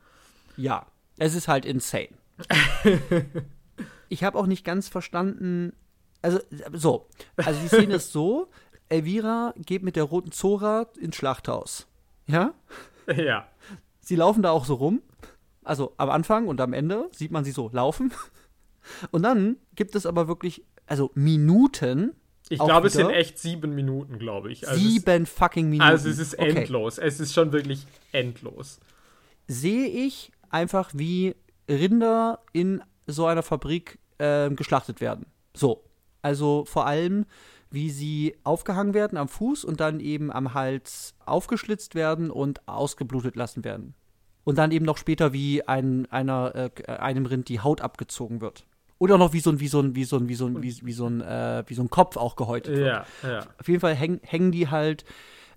Ja, es ist halt insane. ich habe auch nicht ganz verstanden, also so, also die Szene ist so, Elvira geht mit der roten Zora ins Schlachthaus. Ja? Ja. Sie laufen da auch so rum. Also am Anfang und am Ende sieht man sie so laufen. Und dann gibt es aber wirklich, also Minuten. Ich glaube, es sind echt sieben Minuten, glaube ich. Also sieben fucking Minuten. Also es ist endlos. Okay. Es ist schon wirklich endlos. Sehe ich einfach, wie Rinder in so einer Fabrik äh, geschlachtet werden. So. Also vor allem, wie sie aufgehangen werden am Fuß und dann eben am Hals aufgeschlitzt werden und ausgeblutet lassen werden. Und dann eben noch später, wie ein, einer, äh, einem Rind die Haut abgezogen wird. Oder noch wie so ein, wie so ein, wie so ein, wie so ein, wie, wie so ein, äh, wie so ein Kopf auch gehäutet wird. Ja, ja. Auf jeden Fall häng, hängen die halt,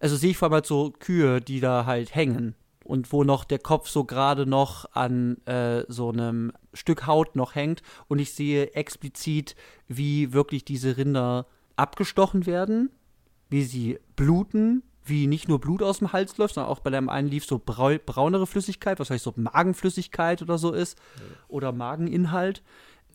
also sehe ich vor allem halt so Kühe, die da halt hängen und wo noch der Kopf so gerade noch an äh, so einem Stück Haut noch hängt und ich sehe explizit, wie wirklich diese Rinder abgestochen werden, wie sie bluten, wie nicht nur Blut aus dem Hals läuft, sondern auch bei dem einen lief so brau braunere Flüssigkeit, was heißt so Magenflüssigkeit oder so ist ja. oder Mageninhalt.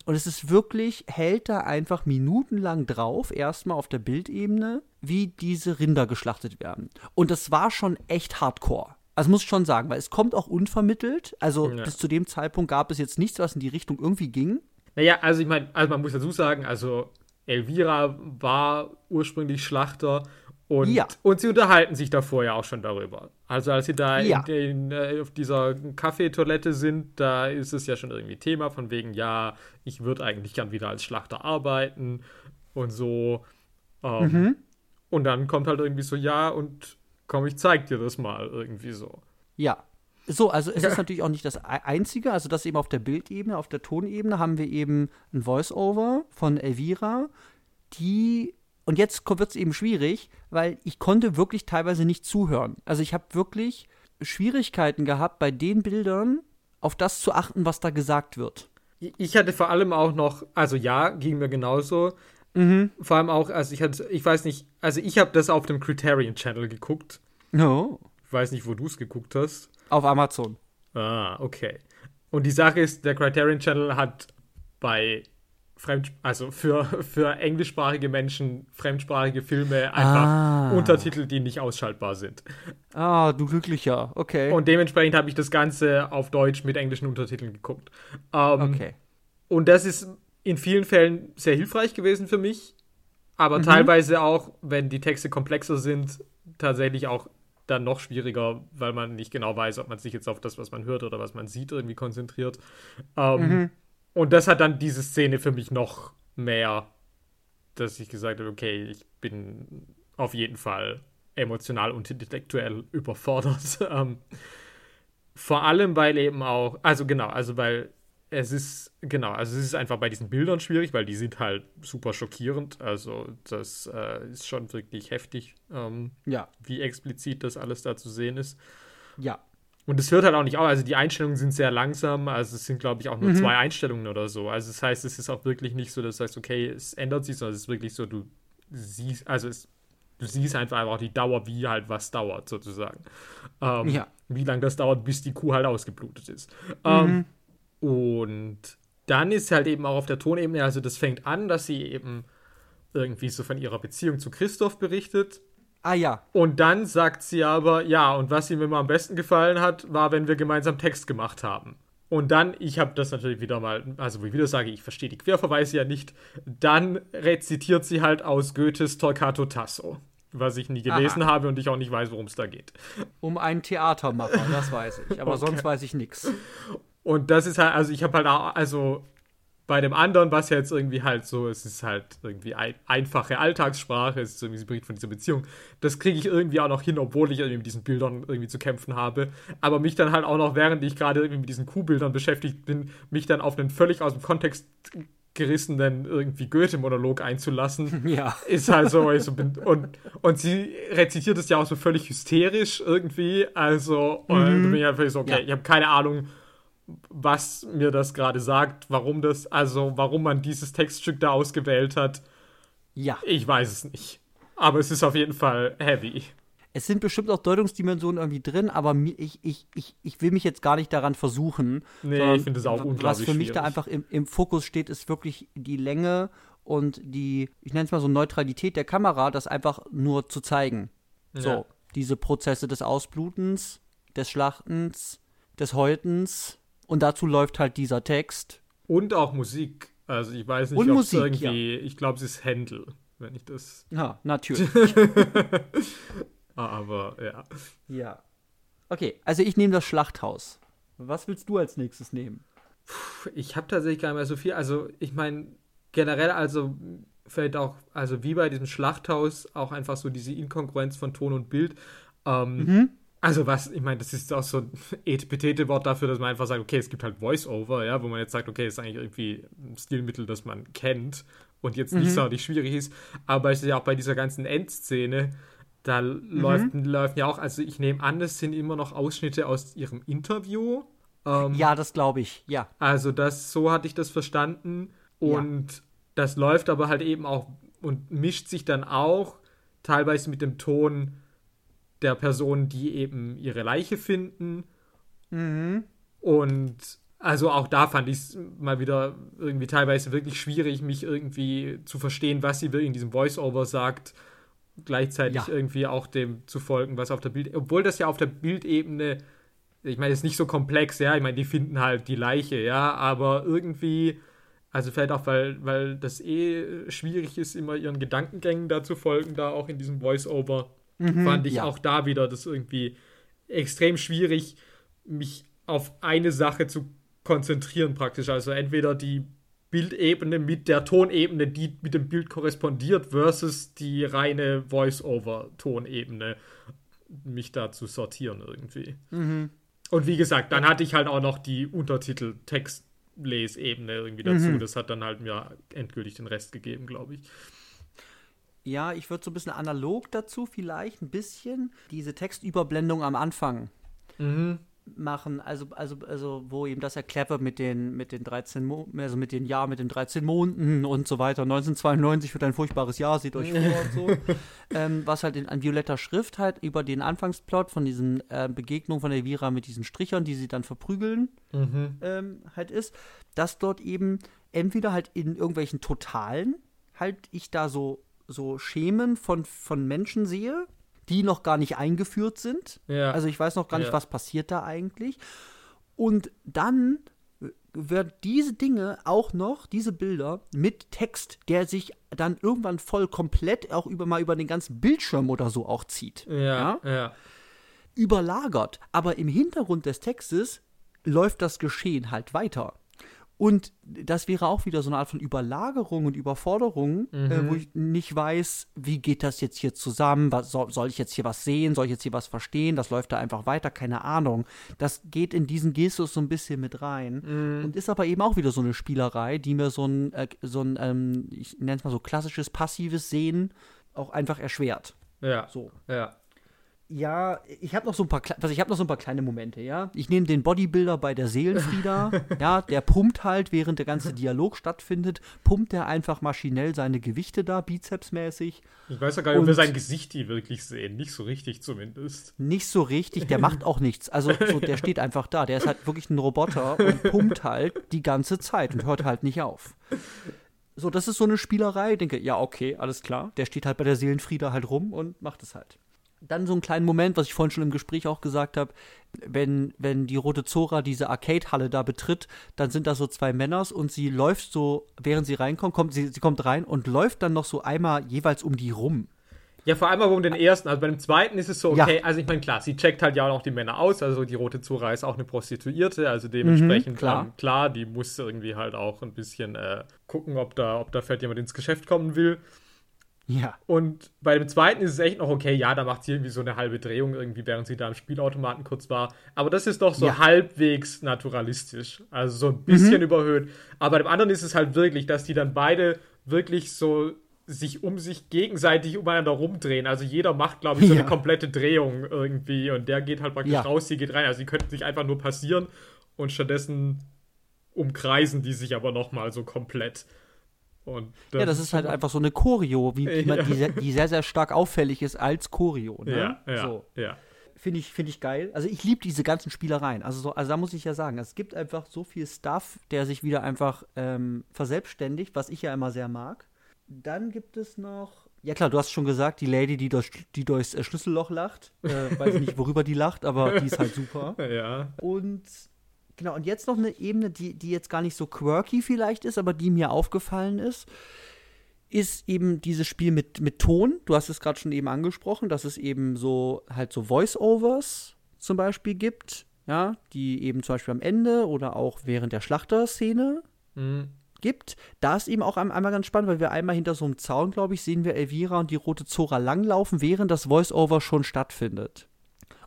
Und es ist wirklich, hält da einfach minutenlang drauf, erstmal auf der Bildebene, wie diese Rinder geschlachtet werden. Und das war schon echt hardcore. Also muss ich schon sagen, weil es kommt auch unvermittelt. Also ja. bis zu dem Zeitpunkt gab es jetzt nichts, was in die Richtung irgendwie ging. Naja, also ich meine, also man muss dazu sagen, also Elvira war ursprünglich Schlachter und, ja. und sie unterhalten sich davor ja auch schon darüber. Also als sie da ja. in, in, äh, auf dieser Kaffeetoilette sind, da ist es ja schon irgendwie Thema von wegen, ja, ich würde eigentlich gern wieder als Schlachter arbeiten und so. Ähm, mhm. Und dann kommt halt irgendwie so, ja, und komm, ich zeig dir das mal irgendwie so. Ja. So, also es ist natürlich auch nicht das Einzige, also das eben auf der Bildebene, auf der Tonebene haben wir eben ein Voice-Over von Elvira, die, und jetzt wird es eben schwierig, weil ich konnte wirklich teilweise nicht zuhören. Also ich habe wirklich Schwierigkeiten gehabt, bei den Bildern auf das zu achten, was da gesagt wird. Ich hatte vor allem auch noch, also ja, ging mir genauso, Mhm. Vor allem auch, also ich hatte, ich weiß nicht, also ich habe das auf dem Criterion Channel geguckt. No. Ich weiß nicht, wo du es geguckt hast. Auf Amazon. Ah, okay. Und die Sache ist, der Criterion Channel hat bei Fremd, also für, für englischsprachige Menschen fremdsprachige Filme einfach ah. Untertitel, die nicht ausschaltbar sind. Ah, du glücklicher, okay. Und dementsprechend habe ich das Ganze auf Deutsch mit englischen Untertiteln geguckt. Ähm, okay. Und das ist in vielen Fällen sehr hilfreich gewesen für mich, aber mhm. teilweise auch, wenn die Texte komplexer sind, tatsächlich auch dann noch schwieriger, weil man nicht genau weiß, ob man sich jetzt auf das, was man hört oder was man sieht, irgendwie konzentriert. Ähm, mhm. Und das hat dann diese Szene für mich noch mehr, dass ich gesagt habe, okay, ich bin auf jeden Fall emotional und intellektuell überfordert. ähm, vor allem, weil eben auch, also genau, also weil es ist, genau, also es ist einfach bei diesen Bildern schwierig, weil die sind halt super schockierend. Also das äh, ist schon wirklich heftig, ähm, ja. wie explizit das alles da zu sehen ist. Ja. Und es hört halt auch nicht auf, also die Einstellungen sind sehr langsam, also es sind, glaube ich, auch nur mhm. zwei Einstellungen oder so. Also das heißt, es ist auch wirklich nicht so, dass du sagst, okay, es ändert sich, sondern es ist wirklich so, du siehst, also es, du siehst einfach auch die Dauer, wie halt was dauert, sozusagen. Ähm, ja. Wie lange das dauert, bis die Kuh halt ausgeblutet ist. Ähm, mhm. Und dann ist halt eben auch auf der Tonebene, also das fängt an, dass sie eben irgendwie so von ihrer Beziehung zu Christoph berichtet. Ah ja. Und dann sagt sie aber, ja, und was ihm immer am besten gefallen hat, war, wenn wir gemeinsam Text gemacht haben. Und dann, ich habe das natürlich wieder mal, also wo ich wieder sage, ich verstehe die Querverweise ja nicht, dann rezitiert sie halt aus Goethes Torquato Tasso, was ich nie gelesen Aha. habe und ich auch nicht weiß, worum es da geht. Um einen Theatermacher, das weiß ich, aber okay. sonst weiß ich nichts. Und das ist halt, also ich habe halt auch, also bei dem anderen, was ja jetzt irgendwie halt so, es ist halt irgendwie ein, einfache Alltagssprache, es ist irgendwie sie berichtet von dieser Beziehung. Das kriege ich irgendwie auch noch hin, obwohl ich irgendwie mit diesen Bildern irgendwie zu kämpfen habe. Aber mich dann halt auch noch, während ich gerade irgendwie mit diesen Kuhbildern beschäftigt bin, mich dann auf einen völlig aus dem Kontext gerissenen irgendwie Goethe-Monolog einzulassen, ja. ist halt so, ich so bin, und, und sie rezitiert es ja auch so völlig hysterisch irgendwie, also, und mhm. da bin ich einfach so, okay, ja. ich habe keine Ahnung, was mir das gerade sagt, warum das, also warum man dieses Textstück da ausgewählt hat. Ja. Ich weiß es nicht. Aber es ist auf jeden Fall heavy. Es sind bestimmt auch Deutungsdimensionen irgendwie drin, aber ich, ich, ich, ich will mich jetzt gar nicht daran versuchen. Nee, ich finde es auch unglaublich Was für mich schwierig. da einfach im, im Fokus steht, ist wirklich die Länge und die, ich nenne es mal so Neutralität der Kamera, das einfach nur zu zeigen. Ja. So, diese Prozesse des Ausblutens, des Schlachtens, des Häutens, und dazu läuft halt dieser Text. Und auch Musik. Also ich weiß nicht, ob es irgendwie, ja. ich glaube, es ist Händel, wenn ich das. Ja, natürlich. Aber ja. Ja. Okay, also ich nehme das Schlachthaus. Was willst du als nächstes nehmen? Ich habe tatsächlich gar nicht mehr so viel. Also ich meine, generell, also fällt auch, also wie bei diesem Schlachthaus, auch einfach so diese Inkongruenz von Ton und Bild. Ähm, mhm. Also was, ich meine, das ist auch so ein Etepetete-Wort dafür, dass man einfach sagt, okay, es gibt halt Voice-Over, ja, wo man jetzt sagt, okay, ist eigentlich irgendwie ein Stilmittel, das man kennt und jetzt nicht mhm. sonderlich schwierig ist. Aber es ist ja auch bei dieser ganzen Endszene, da mhm. läuft, läuft ja auch, also ich nehme an, es sind immer noch Ausschnitte aus ihrem Interview. Ähm, ja, das glaube ich, ja. Also das, so hatte ich das verstanden. Und ja. das läuft aber halt eben auch und mischt sich dann auch teilweise mit dem Ton der Personen, die eben ihre Leiche finden. Mhm. Und also auch da fand ich es mal wieder irgendwie teilweise wirklich schwierig, mich irgendwie zu verstehen, was sie wirklich in diesem Voice-Over sagt, gleichzeitig ja. irgendwie auch dem zu folgen, was auf der Bild, obwohl das ja auf der Bildebene, ich meine, ist nicht so komplex, ja, ich meine, die finden halt die Leiche, ja, aber irgendwie, also vielleicht auch, weil, weil das eh schwierig ist, immer ihren Gedankengängen da zu folgen, da auch in diesem Voice-Over mhm, fand ich ja. auch da wieder das irgendwie extrem schwierig, mich auf eine Sache zu konzentrieren praktisch. Also entweder die Bildebene mit der Tonebene, die mit dem Bild korrespondiert, versus die reine Voice-Over-Tonebene, mich da zu sortieren irgendwie. Mhm. Und wie gesagt, dann hatte ich halt auch noch die Untertitel-Text-Lesebene irgendwie dazu. Mhm. Das hat dann halt mir endgültig den Rest gegeben, glaube ich. Ja, ich würde so ein bisschen analog dazu vielleicht, ein bisschen. Diese Textüberblendung am Anfang. Mhm. machen, also, also, also, wo eben das erklärt wird mit den, mit den 13 Mo also mit den Jahren, mit den 13 Monden und so weiter. 1992 wird ein furchtbares Jahr, seht euch vor und so. ähm, was halt in an violetter Schrift halt über den Anfangsplot von diesen äh, Begegnungen von Elvira mit diesen Strichern, die sie dann verprügeln, mhm. ähm, halt ist, dass dort eben entweder halt in irgendwelchen Totalen halt ich da so, so Schemen von, von Menschen sehe, die noch gar nicht eingeführt sind. Ja. Also ich weiß noch gar nicht, ja. was passiert da eigentlich. Und dann werden diese Dinge auch noch, diese Bilder mit Text, der sich dann irgendwann voll komplett auch über mal über den ganzen Bildschirm oder so auch zieht. Ja, ja. ja. Überlagert. Aber im Hintergrund des Textes läuft das Geschehen halt weiter. Und das wäre auch wieder so eine Art von Überlagerung und Überforderung, äh, mhm. äh, wo ich nicht weiß, wie geht das jetzt hier zusammen? Was, soll, soll, ich jetzt hier was sehen? Soll ich jetzt hier was verstehen? Das läuft da einfach weiter, keine Ahnung. Das geht in diesen Gestus so ein bisschen mit rein mhm. und ist aber eben auch wieder so eine Spielerei, die mir so ein, äh, so ein ähm, ich nenne es mal so klassisches passives Sehen auch einfach erschwert. Ja. So. Ja. Ja, ich habe noch so ein paar, also ich habe noch so ein paar kleine Momente, ja. Ich nehme den Bodybuilder bei der Seelenfrieda, ja, der pumpt halt, während der ganze Dialog stattfindet, pumpt er einfach maschinell seine Gewichte da, bizepsmäßig. Ich weiß ja gar nicht, ob wir sein Gesicht die wirklich sehen, nicht so richtig zumindest. Nicht so richtig, der macht auch nichts. Also so, der steht einfach da, der ist halt wirklich ein Roboter und pumpt halt die ganze Zeit und hört halt nicht auf. So, das ist so eine Spielerei. Ich denke, ja, okay, alles klar. Der steht halt bei der Seelenfrieda halt rum und macht es halt dann so einen kleinen Moment, was ich vorhin schon im Gespräch auch gesagt habe, wenn, wenn die Rote Zora diese Arcade-Halle da betritt, dann sind da so zwei Männers und sie läuft so, während sie reinkommt, kommt, sie, sie kommt rein und läuft dann noch so einmal jeweils um die rum. Ja, vor allem aber um den ersten. Also bei dem zweiten ist es so, okay, ja. also ich meine, klar, sie checkt halt ja auch noch die Männer aus. Also die Rote Zora ist auch eine Prostituierte, also dementsprechend mhm, klar. Ähm, klar, die muss irgendwie halt auch ein bisschen äh, gucken, ob da, ob da vielleicht jemand ins Geschäft kommen will. Ja. Und bei dem zweiten ist es echt noch okay, ja, da macht sie irgendwie so eine halbe Drehung, irgendwie, während sie da im Spielautomaten kurz war. Aber das ist doch so ja. halbwegs naturalistisch. Also so ein bisschen mhm. überhöht. Aber bei dem anderen ist es halt wirklich, dass die dann beide wirklich so sich um sich gegenseitig umeinander rumdrehen. Also jeder macht, glaube ich, so ja. eine komplette Drehung irgendwie und der geht halt praktisch ja. raus, sie geht rein. Also sie könnten sich einfach nur passieren und stattdessen umkreisen die sich aber nochmal so komplett. Ja, das ist halt einfach so eine Choreo, wie, wie man, die, die, sehr, sehr stark auffällig ist als Choreo. Ne? Ja, ja, so. ja. Finde ich, find ich geil. Also ich liebe diese ganzen Spielereien. Also, so, also da muss ich ja sagen, es gibt einfach so viel Stuff, der sich wieder einfach ähm, verselbstständigt, was ich ja immer sehr mag. Dann gibt es noch, ja klar, du hast schon gesagt, die Lady, die, durch, die durchs äh, Schlüsselloch lacht. Äh, weiß nicht, worüber die lacht, aber die ist halt super. Ja. Und Genau, und jetzt noch eine Ebene, die, die jetzt gar nicht so quirky vielleicht ist, aber die mir aufgefallen ist, ist eben dieses Spiel mit, mit Ton. Du hast es gerade schon eben angesprochen, dass es eben so halt so Voice-Overs zum Beispiel gibt, ja, die eben zum Beispiel am Ende oder auch während der Schlachterszene mhm. gibt. Da ist eben auch einmal ganz spannend, weil wir einmal hinter so einem Zaun, glaube ich, sehen wir Elvira und die rote Zora langlaufen, während das Voice-Over schon stattfindet.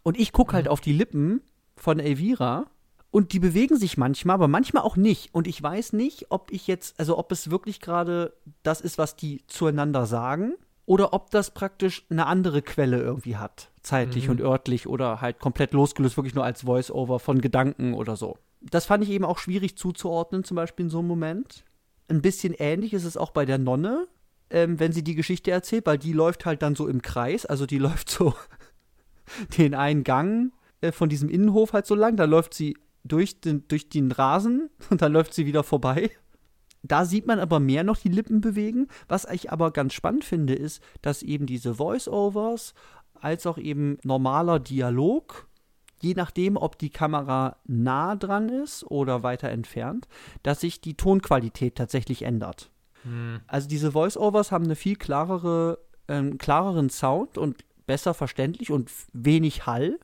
Und ich gucke halt mhm. auf die Lippen von Elvira und die bewegen sich manchmal, aber manchmal auch nicht. Und ich weiß nicht, ob ich jetzt, also ob es wirklich gerade das ist, was die zueinander sagen, oder ob das praktisch eine andere Quelle irgendwie hat, zeitlich mhm. und örtlich oder halt komplett losgelöst, wirklich nur als Voice-Over von Gedanken oder so. Das fand ich eben auch schwierig zuzuordnen, zum Beispiel in so einem Moment. Ein bisschen ähnlich ist es auch bei der Nonne, ähm, wenn sie die Geschichte erzählt, weil die läuft halt dann so im Kreis, also die läuft so den einen Gang äh, von diesem Innenhof halt so lang, da läuft sie durch den, durch den Rasen und dann läuft sie wieder vorbei. Da sieht man aber mehr noch die Lippen bewegen. Was ich aber ganz spannend finde, ist, dass eben diese Voice-Overs als auch eben normaler Dialog, je nachdem, ob die Kamera nah dran ist oder weiter entfernt, dass sich die Tonqualität tatsächlich ändert. Hm. Also diese Voice-Overs haben eine viel klarere, ähm, klareren Sound und besser verständlich und wenig Hall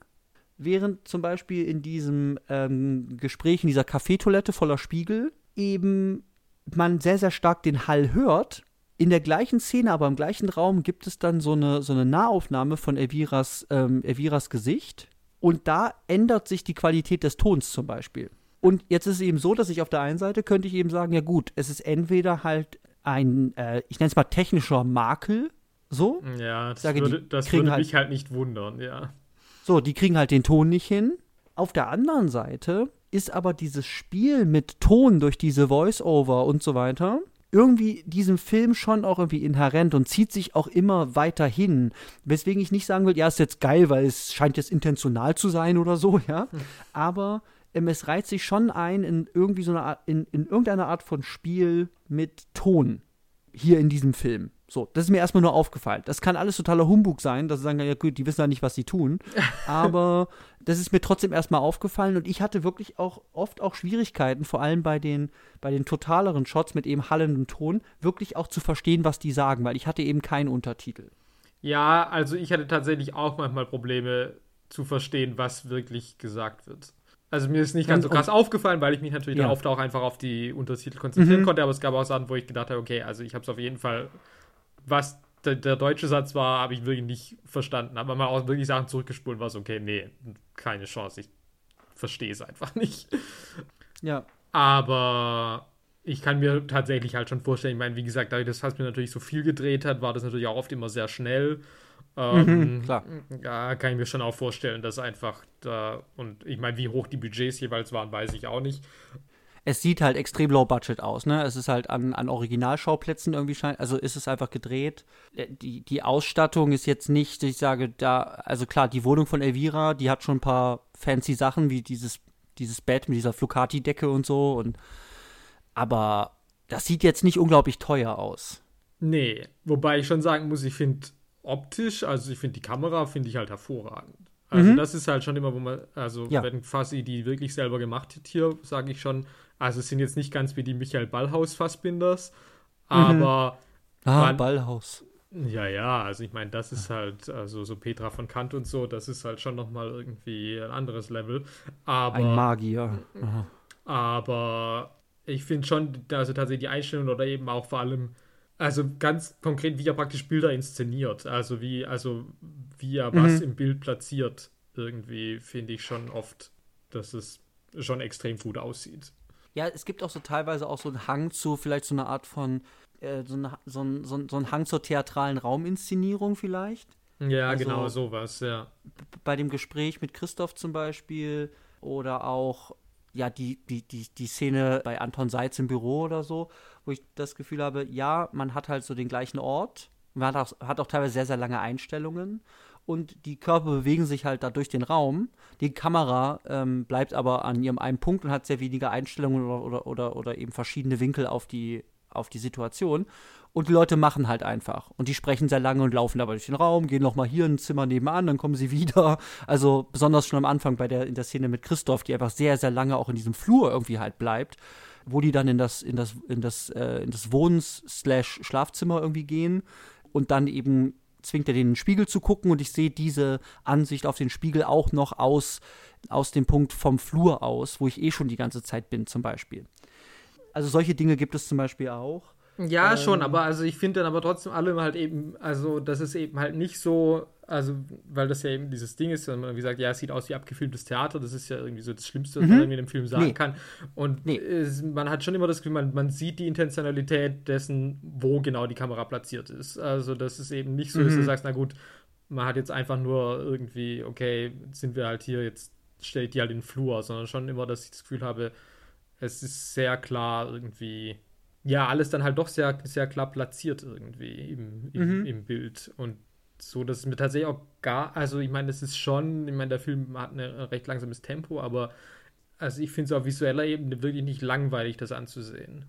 während zum Beispiel in diesem ähm, Gespräch in dieser Kaffeetoilette voller Spiegel eben man sehr, sehr stark den Hall hört. In der gleichen Szene, aber im gleichen Raum gibt es dann so eine, so eine Nahaufnahme von Elviras, ähm, Elviras Gesicht. Und da ändert sich die Qualität des Tons zum Beispiel. Und jetzt ist es eben so, dass ich auf der einen Seite könnte ich eben sagen, ja gut, es ist entweder halt ein, äh, ich nenne es mal technischer Makel, so. Ja, das Sage, würde, das würde halt, mich halt nicht wundern, ja. So, die kriegen halt den Ton nicht hin. Auf der anderen Seite ist aber dieses Spiel mit Ton durch diese Voice-Over und so weiter irgendwie diesem Film schon auch irgendwie inhärent und zieht sich auch immer weiter hin. Weswegen ich nicht sagen will, ja, ist jetzt geil, weil es scheint jetzt intentional zu sein oder so, ja. Hm. Aber ähm, es reiht sich schon ein in irgendwie so eine Art, in, in irgendeiner Art von Spiel mit Ton hier in diesem Film. So, das ist mir erstmal nur aufgefallen. Das kann alles totaler Humbug sein, dass sie sagen, ja gut, die wissen ja nicht, was sie tun. Aber das ist mir trotzdem erstmal aufgefallen und ich hatte wirklich auch oft auch Schwierigkeiten, vor allem bei den, bei den totaleren Shots mit eben hallendem Ton, wirklich auch zu verstehen, was die sagen, weil ich hatte eben keinen Untertitel. Ja, also ich hatte tatsächlich auch manchmal Probleme zu verstehen, was wirklich gesagt wird. Also mir ist nicht ganz so krass aufgefallen, weil ich mich natürlich ja. oft auch einfach auf die Untertitel konzentrieren mhm. konnte, aber es gab auch Sachen, wo ich gedacht habe, okay, also ich habe es auf jeden Fall, was der, der deutsche Satz war, habe ich wirklich nicht verstanden. Aber mal auch wirklich Sachen zurückgespult, war es okay, nee, keine Chance, ich verstehe es einfach nicht. Ja. Aber ich kann mir tatsächlich halt schon vorstellen, ich meine, wie gesagt, dadurch, dass mir natürlich so viel gedreht hat, war das natürlich auch oft immer sehr schnell. Ähm, mhm, klar. Ja, kann ich mir schon auch vorstellen, dass einfach da, und ich meine, wie hoch die Budgets jeweils waren, weiß ich auch nicht. Es sieht halt extrem low budget aus, ne? Es ist halt an, an Originalschauplätzen irgendwie scheint, also ist es einfach gedreht. Äh, die, die Ausstattung ist jetzt nicht, ich sage da, also klar, die Wohnung von Elvira, die hat schon ein paar fancy Sachen, wie dieses, dieses Bett mit dieser Flucati-Decke und so, und aber das sieht jetzt nicht unglaublich teuer aus. Nee, wobei ich schon sagen muss, ich finde optisch, also ich finde die Kamera, finde ich halt hervorragend. Also mhm. das ist halt schon immer, wo man, also ja. wenn Fassi die wirklich selber gemacht hat hier, sage ich schon, also es sind jetzt nicht ganz wie die Michael Ballhaus Fassbinders, mhm. aber mhm. Ah, man, Ballhaus. Ja, ja, also ich meine, das ist halt, also so Petra von Kant und so, das ist halt schon nochmal irgendwie ein anderes Level. Aber, ein Magier. Aha. Aber ich finde schon, also tatsächlich die Einstellung oder eben auch vor allem also ganz konkret, wie er praktisch Bilder inszeniert. Also wie, also wie er mhm. was im Bild platziert. Irgendwie finde ich schon oft, dass es schon extrem gut aussieht. Ja, es gibt auch so teilweise auch so einen Hang zu, vielleicht so eine Art von, äh, so, eine, so, ein, so, so ein Hang zur theatralen Rauminszenierung vielleicht. Ja, also, genau, sowas, ja. Bei dem Gespräch mit Christoph zum Beispiel oder auch ja, die, die, die, die Szene bei Anton Seitz im Büro oder so, wo ich das Gefühl habe, ja, man hat halt so den gleichen Ort, man hat auch, hat auch teilweise sehr, sehr lange Einstellungen und die Körper bewegen sich halt da durch den Raum. Die Kamera ähm, bleibt aber an ihrem einen Punkt und hat sehr wenige Einstellungen oder, oder, oder, oder eben verschiedene Winkel auf die, auf die Situation. Und die Leute machen halt einfach. Und die sprechen sehr lange und laufen dabei durch den Raum, gehen nochmal hier in ein Zimmer nebenan, dann kommen sie wieder. Also besonders schon am Anfang bei der, in der Szene mit Christoph, die einfach sehr, sehr lange auch in diesem Flur irgendwie halt bleibt, wo die dann in das, in das, in das, äh, in das Wohns-Schlafzimmer irgendwie gehen und dann eben zwingt er den den Spiegel zu gucken und ich sehe diese Ansicht auf den Spiegel auch noch aus, aus dem Punkt vom Flur aus, wo ich eh schon die ganze Zeit bin, zum Beispiel. Also solche Dinge gibt es zum Beispiel auch. Ja, ähm, schon, aber also ich finde dann aber trotzdem alle halt eben, also das ist eben halt nicht so, also weil das ja eben dieses Ding ist, wenn man wie sagt, ja, es sieht aus wie abgefilmtes Theater, das ist ja irgendwie so das Schlimmste, was mhm. man in dem Film sagen nee. kann. Und nee. es, man hat schon immer das Gefühl, man, man sieht die Intentionalität dessen, wo genau die Kamera platziert ist. Also das ist eben nicht so, mhm. dass du mhm. sagst, na gut, man hat jetzt einfach nur irgendwie, okay, sind wir halt hier, jetzt stelle ich die halt in den Flur, sondern schon immer, dass ich das Gefühl habe, es ist sehr klar irgendwie ja, alles dann halt doch sehr, sehr klar platziert irgendwie im, im, mhm. im Bild. Und so, dass es mir tatsächlich auch gar, also ich meine, das ist schon, ich meine, der Film hat ein recht langsames Tempo, aber also ich finde es auf visueller Ebene wirklich nicht langweilig, das anzusehen.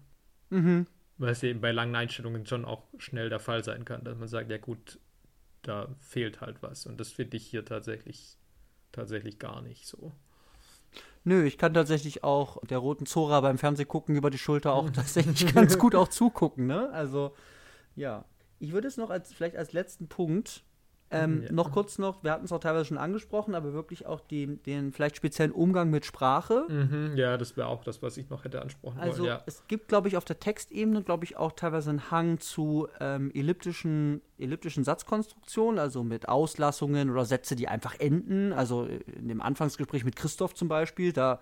Mhm. Weil es eben bei langen Einstellungen schon auch schnell der Fall sein kann, dass man sagt, ja gut, da fehlt halt was. Und das finde ich hier tatsächlich, tatsächlich gar nicht so. Nö, ich kann tatsächlich auch der roten Zora beim Fernsehgucken über die Schulter auch tatsächlich ganz gut auch zugucken, ne? Also, ja. Ich würde es noch als vielleicht als letzten Punkt ähm, ja. Noch kurz noch, wir hatten es auch teilweise schon angesprochen, aber wirklich auch die, den vielleicht speziellen Umgang mit Sprache. Mhm, ja, das wäre auch das, was ich noch hätte ansprechen also, wollen. Ja. es gibt, glaube ich, auf der Textebene, glaube ich, auch teilweise einen Hang zu ähm, elliptischen, elliptischen Satzkonstruktionen, also mit Auslassungen oder Sätze, die einfach enden. Also in dem Anfangsgespräch mit Christoph zum Beispiel, da,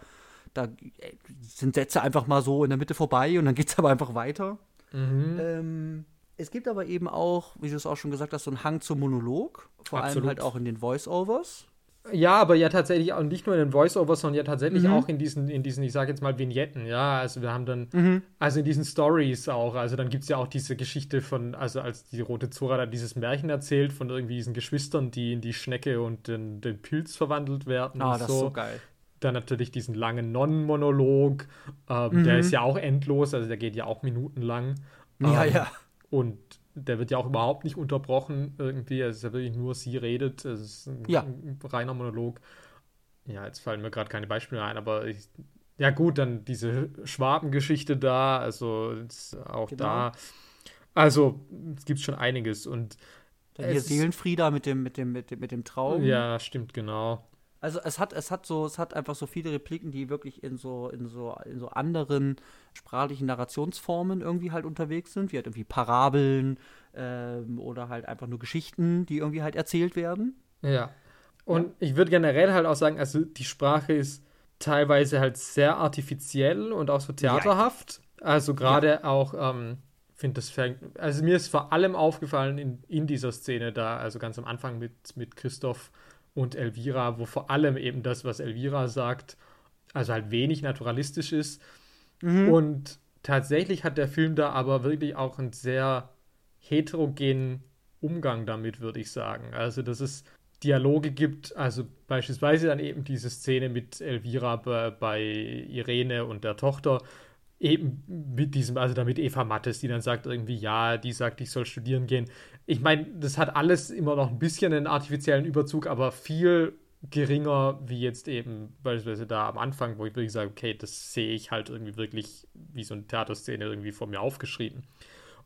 da äh, sind Sätze einfach mal so in der Mitte vorbei und dann geht es aber einfach weiter. Mhm. Ähm, es gibt aber eben auch, wie du es auch schon gesagt hast, so einen Hang zum Monolog, vor Absolut. allem halt auch in den Voice-Overs. Ja, aber ja tatsächlich auch nicht nur in den Voice-Overs, sondern ja tatsächlich Mhm. auch in diesen, in diesen, ich sage jetzt mal Vignetten, ja. Also wir haben dann, also in diesen Stories auch, also dann gibt es ja auch diese Geschichte von, also als die Rote Zora da dieses Märchen erzählt von irgendwie diesen Geschwistern, die in die Schnecke und den, den Pilz verwandelt werden Ah, und das so. ist so geil. Dann natürlich diesen langen Nonnenmonolog, ähm, der ist ja auch endlos, also der geht ja auch minutenlang. Ja, Ähm, ja. Und der wird ja auch überhaupt nicht unterbrochen irgendwie. Es ist ja wirklich nur sie redet. Es ist ein, Ja. ein reiner Monolog. Ja, jetzt fallen mir gerade keine Beispiele ein, aber ich, ja gut, dann diese Schwabengeschichte da, also auch Genau. da. Also es gibt schon einiges und Dann hier Seelenfrieda mit dem, mit dem, mit dem, mit dem Traum. ja, stimmt genau. Also es hat, es hat so, es hat einfach so viele Repliken, die wirklich in so, in so, in so anderen sprachlichen Narrationsformen irgendwie halt unterwegs sind, wie halt irgendwie Parabeln ähm, oder halt einfach nur Geschichten, die irgendwie halt erzählt werden. Ja. Und ich würde generell halt auch sagen, also die Sprache ist teilweise halt sehr artifiziell und auch so theaterhaft. Also gerade auch, ähm, finde das fängt, also mir ist vor allem aufgefallen in, in dieser Szene da, also ganz am Anfang mit, mit Christoph und Elvira, wo vor allem eben das, was Elvira sagt, also halt wenig naturalistisch ist. Und tatsächlich hat der Film da aber wirklich auch einen sehr heterogenen Umgang damit, würde ich sagen. Also, dass es Dialoge gibt, also beispielsweise dann eben diese Szene mit Elvira bei, bei Irene und der Tochter, eben mit diesem, also damit Eva Mattes, die dann sagt irgendwie, ja, die sagt, ich soll studieren gehen. Ich meine, das hat alles immer noch ein bisschen einen artifiziellen Überzug, aber viel geringer wie jetzt eben beispielsweise da am Anfang, wo ich wirklich sage, okay, das sehe ich halt irgendwie wirklich wie so eine Theaterszene irgendwie vor mir aufgeschrieben.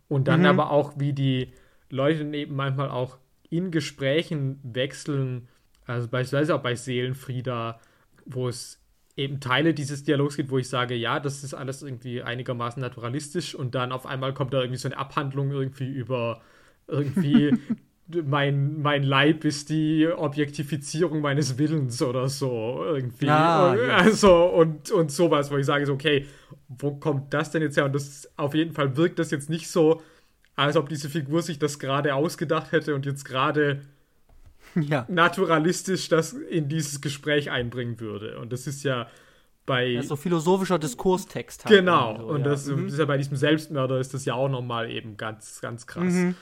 Und dann Mhm. aber auch, wie die Leute eben manchmal auch in Gesprächen wechseln, also beispielsweise auch bei Seelenfrieda, wo es eben Teile dieses Dialogs gibt, wo ich sage, ja, das ist alles irgendwie einigermaßen naturalistisch und dann auf einmal kommt da irgendwie so eine Abhandlung irgendwie über irgendwie mein, mein Leib ist die Objektifizierung meines Willens oder so irgendwie. Ah, ja. Also und, und sowas, wo ich sage so, okay, wo kommt das denn jetzt her? Und das auf jeden Fall wirkt das jetzt nicht so, als ob diese Figur sich das gerade ausgedacht hätte und jetzt gerade Ja. naturalistisch das in dieses Gespräch einbringen würde. Und das ist ja bei. Ist so philosophischer Diskurstext halt. genau. so, und ja. das, Mhm. das ist ja bei diesem Selbstmörder ist das ja auch nochmal eben ganz, ganz krass. Mhm.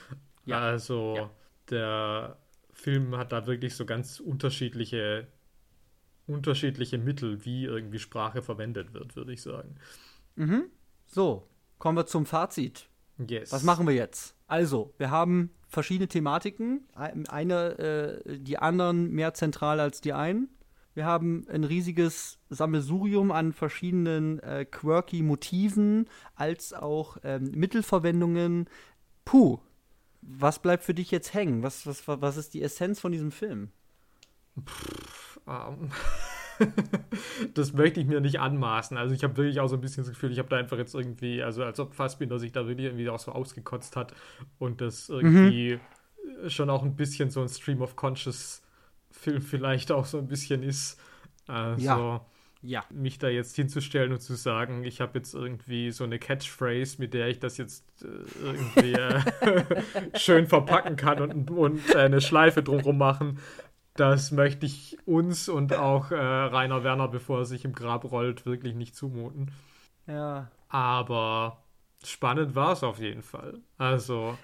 Ja. Also Ja. der Film hat da wirklich so ganz unterschiedliche unterschiedliche Mittel, wie irgendwie Sprache verwendet wird, würde ich sagen. So, kommen wir zum Fazit. Yes. Was machen wir jetzt? Also, wir haben verschiedene Thematiken. Ein- Eine, äh, die anderen mehr zentral als die einen. Wir haben ein riesiges Sammelsurium an verschiedenen äh, quirky Motiven, als auch ähm, Mittelverwendungen. Puh, was bleibt für dich jetzt hängen? Was, was, was ist die Essenz von diesem Film? Ähm, das möchte ich mir nicht anmaßen. Also ich habe wirklich auch so ein bisschen das Gefühl, ich habe da einfach jetzt irgendwie, also als ob Fassbinder sich da wirklich irgendwie auch so ausgekotzt hat und das irgendwie schon auch ein bisschen so ein Stream of Conscious Film vielleicht auch so ein bisschen ist. Also Ja. Ja. mich da jetzt hinzustellen und zu sagen, ich habe jetzt irgendwie so eine Catchphrase, mit der ich das jetzt äh, irgendwie äh, schön verpacken kann und, und eine Schleife drumherum machen. Das möchte ich uns und auch äh, Rainer Werner, bevor er sich im Grab rollt, wirklich nicht zumuten. Ja. Aber spannend war es auf jeden Fall. Also,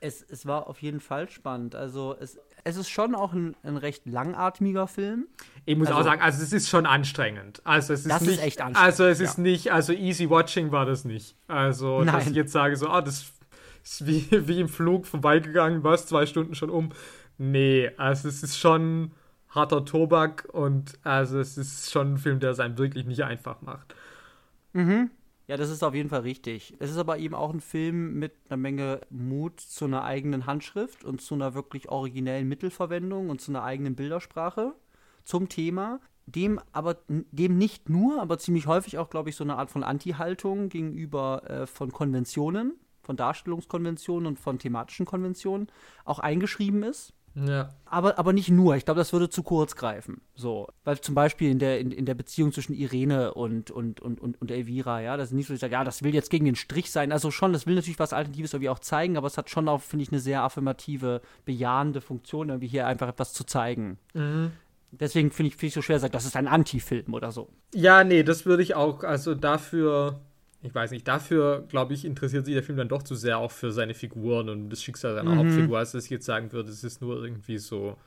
Es, es war auf jeden Fall spannend. Also, es, es ist schon auch ein, ein recht langatmiger Film. ich muss Also- auch sagen, also es ist schon anstrengend. Also es ist Das ist nicht, echt anstrengend, Also es ist ja. nicht, also easy watching war das nicht. Also, dass Nein. ich jetzt sage, so, ah, das ist wie, wie im Flug vorbeigegangen, was, zwei Stunden schon um. Nee, also es ist schon harter Tobak und also es ist schon ein Film, der es einem wirklich nicht einfach macht. Ja, das ist auf jeden Fall richtig. Es ist aber eben auch ein Film mit einer Menge Mut zu einer eigenen Handschrift und zu einer wirklich originellen Mittelverwendung und zu einer eigenen Bildersprache zum Thema, dem aber dem nicht nur, aber ziemlich häufig auch, glaube ich, so eine Art von Anti-Haltung gegenüber äh, von Konventionen, von Darstellungskonventionen und von thematischen Konventionen auch eingeschrieben ist. Ja. Aber, aber nicht nur. Ich glaube, das würde zu kurz greifen. So. Weil zum Beispiel in der, in, in der Beziehung zwischen Irene und, und, und, und, und Elvira, ja, das ist nicht so, ich sage, ja, das will jetzt gegen den Strich sein. Also schon, das will natürlich was Alternatives irgendwie auch zeigen, aber es hat schon auch, finde ich, eine sehr affirmative, bejahende Funktion, irgendwie hier einfach etwas zu zeigen. Deswegen finde ich, find ich so schwer, sagt, das ist ein Anti-Film oder so. Ja, nee, das würde ich auch, also dafür, ich weiß nicht, dafür, glaube ich, interessiert sich der Film dann doch zu sehr auch für seine Figuren und das Schicksal seiner mhm. Hauptfigur, als dass ich jetzt sagen würde, es ist nur irgendwie so,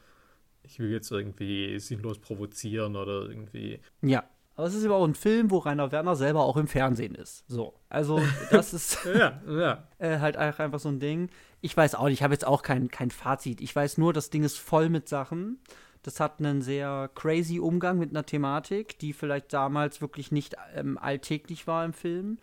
ich will jetzt irgendwie sinnlos provozieren oder irgendwie. Ja. Aber es ist aber auch ein Film, wo Rainer Werner selber auch im Fernsehen ist. So. Also, das ist ja, ja. Äh, halt einfach so ein Ding. Ich weiß auch nicht, ich habe jetzt auch kein, kein Fazit. Ich weiß nur, das Ding ist voll mit Sachen. Das hat einen sehr crazy Umgang mit einer Thematik, die vielleicht damals wirklich nicht ähm, alltäglich war im Film.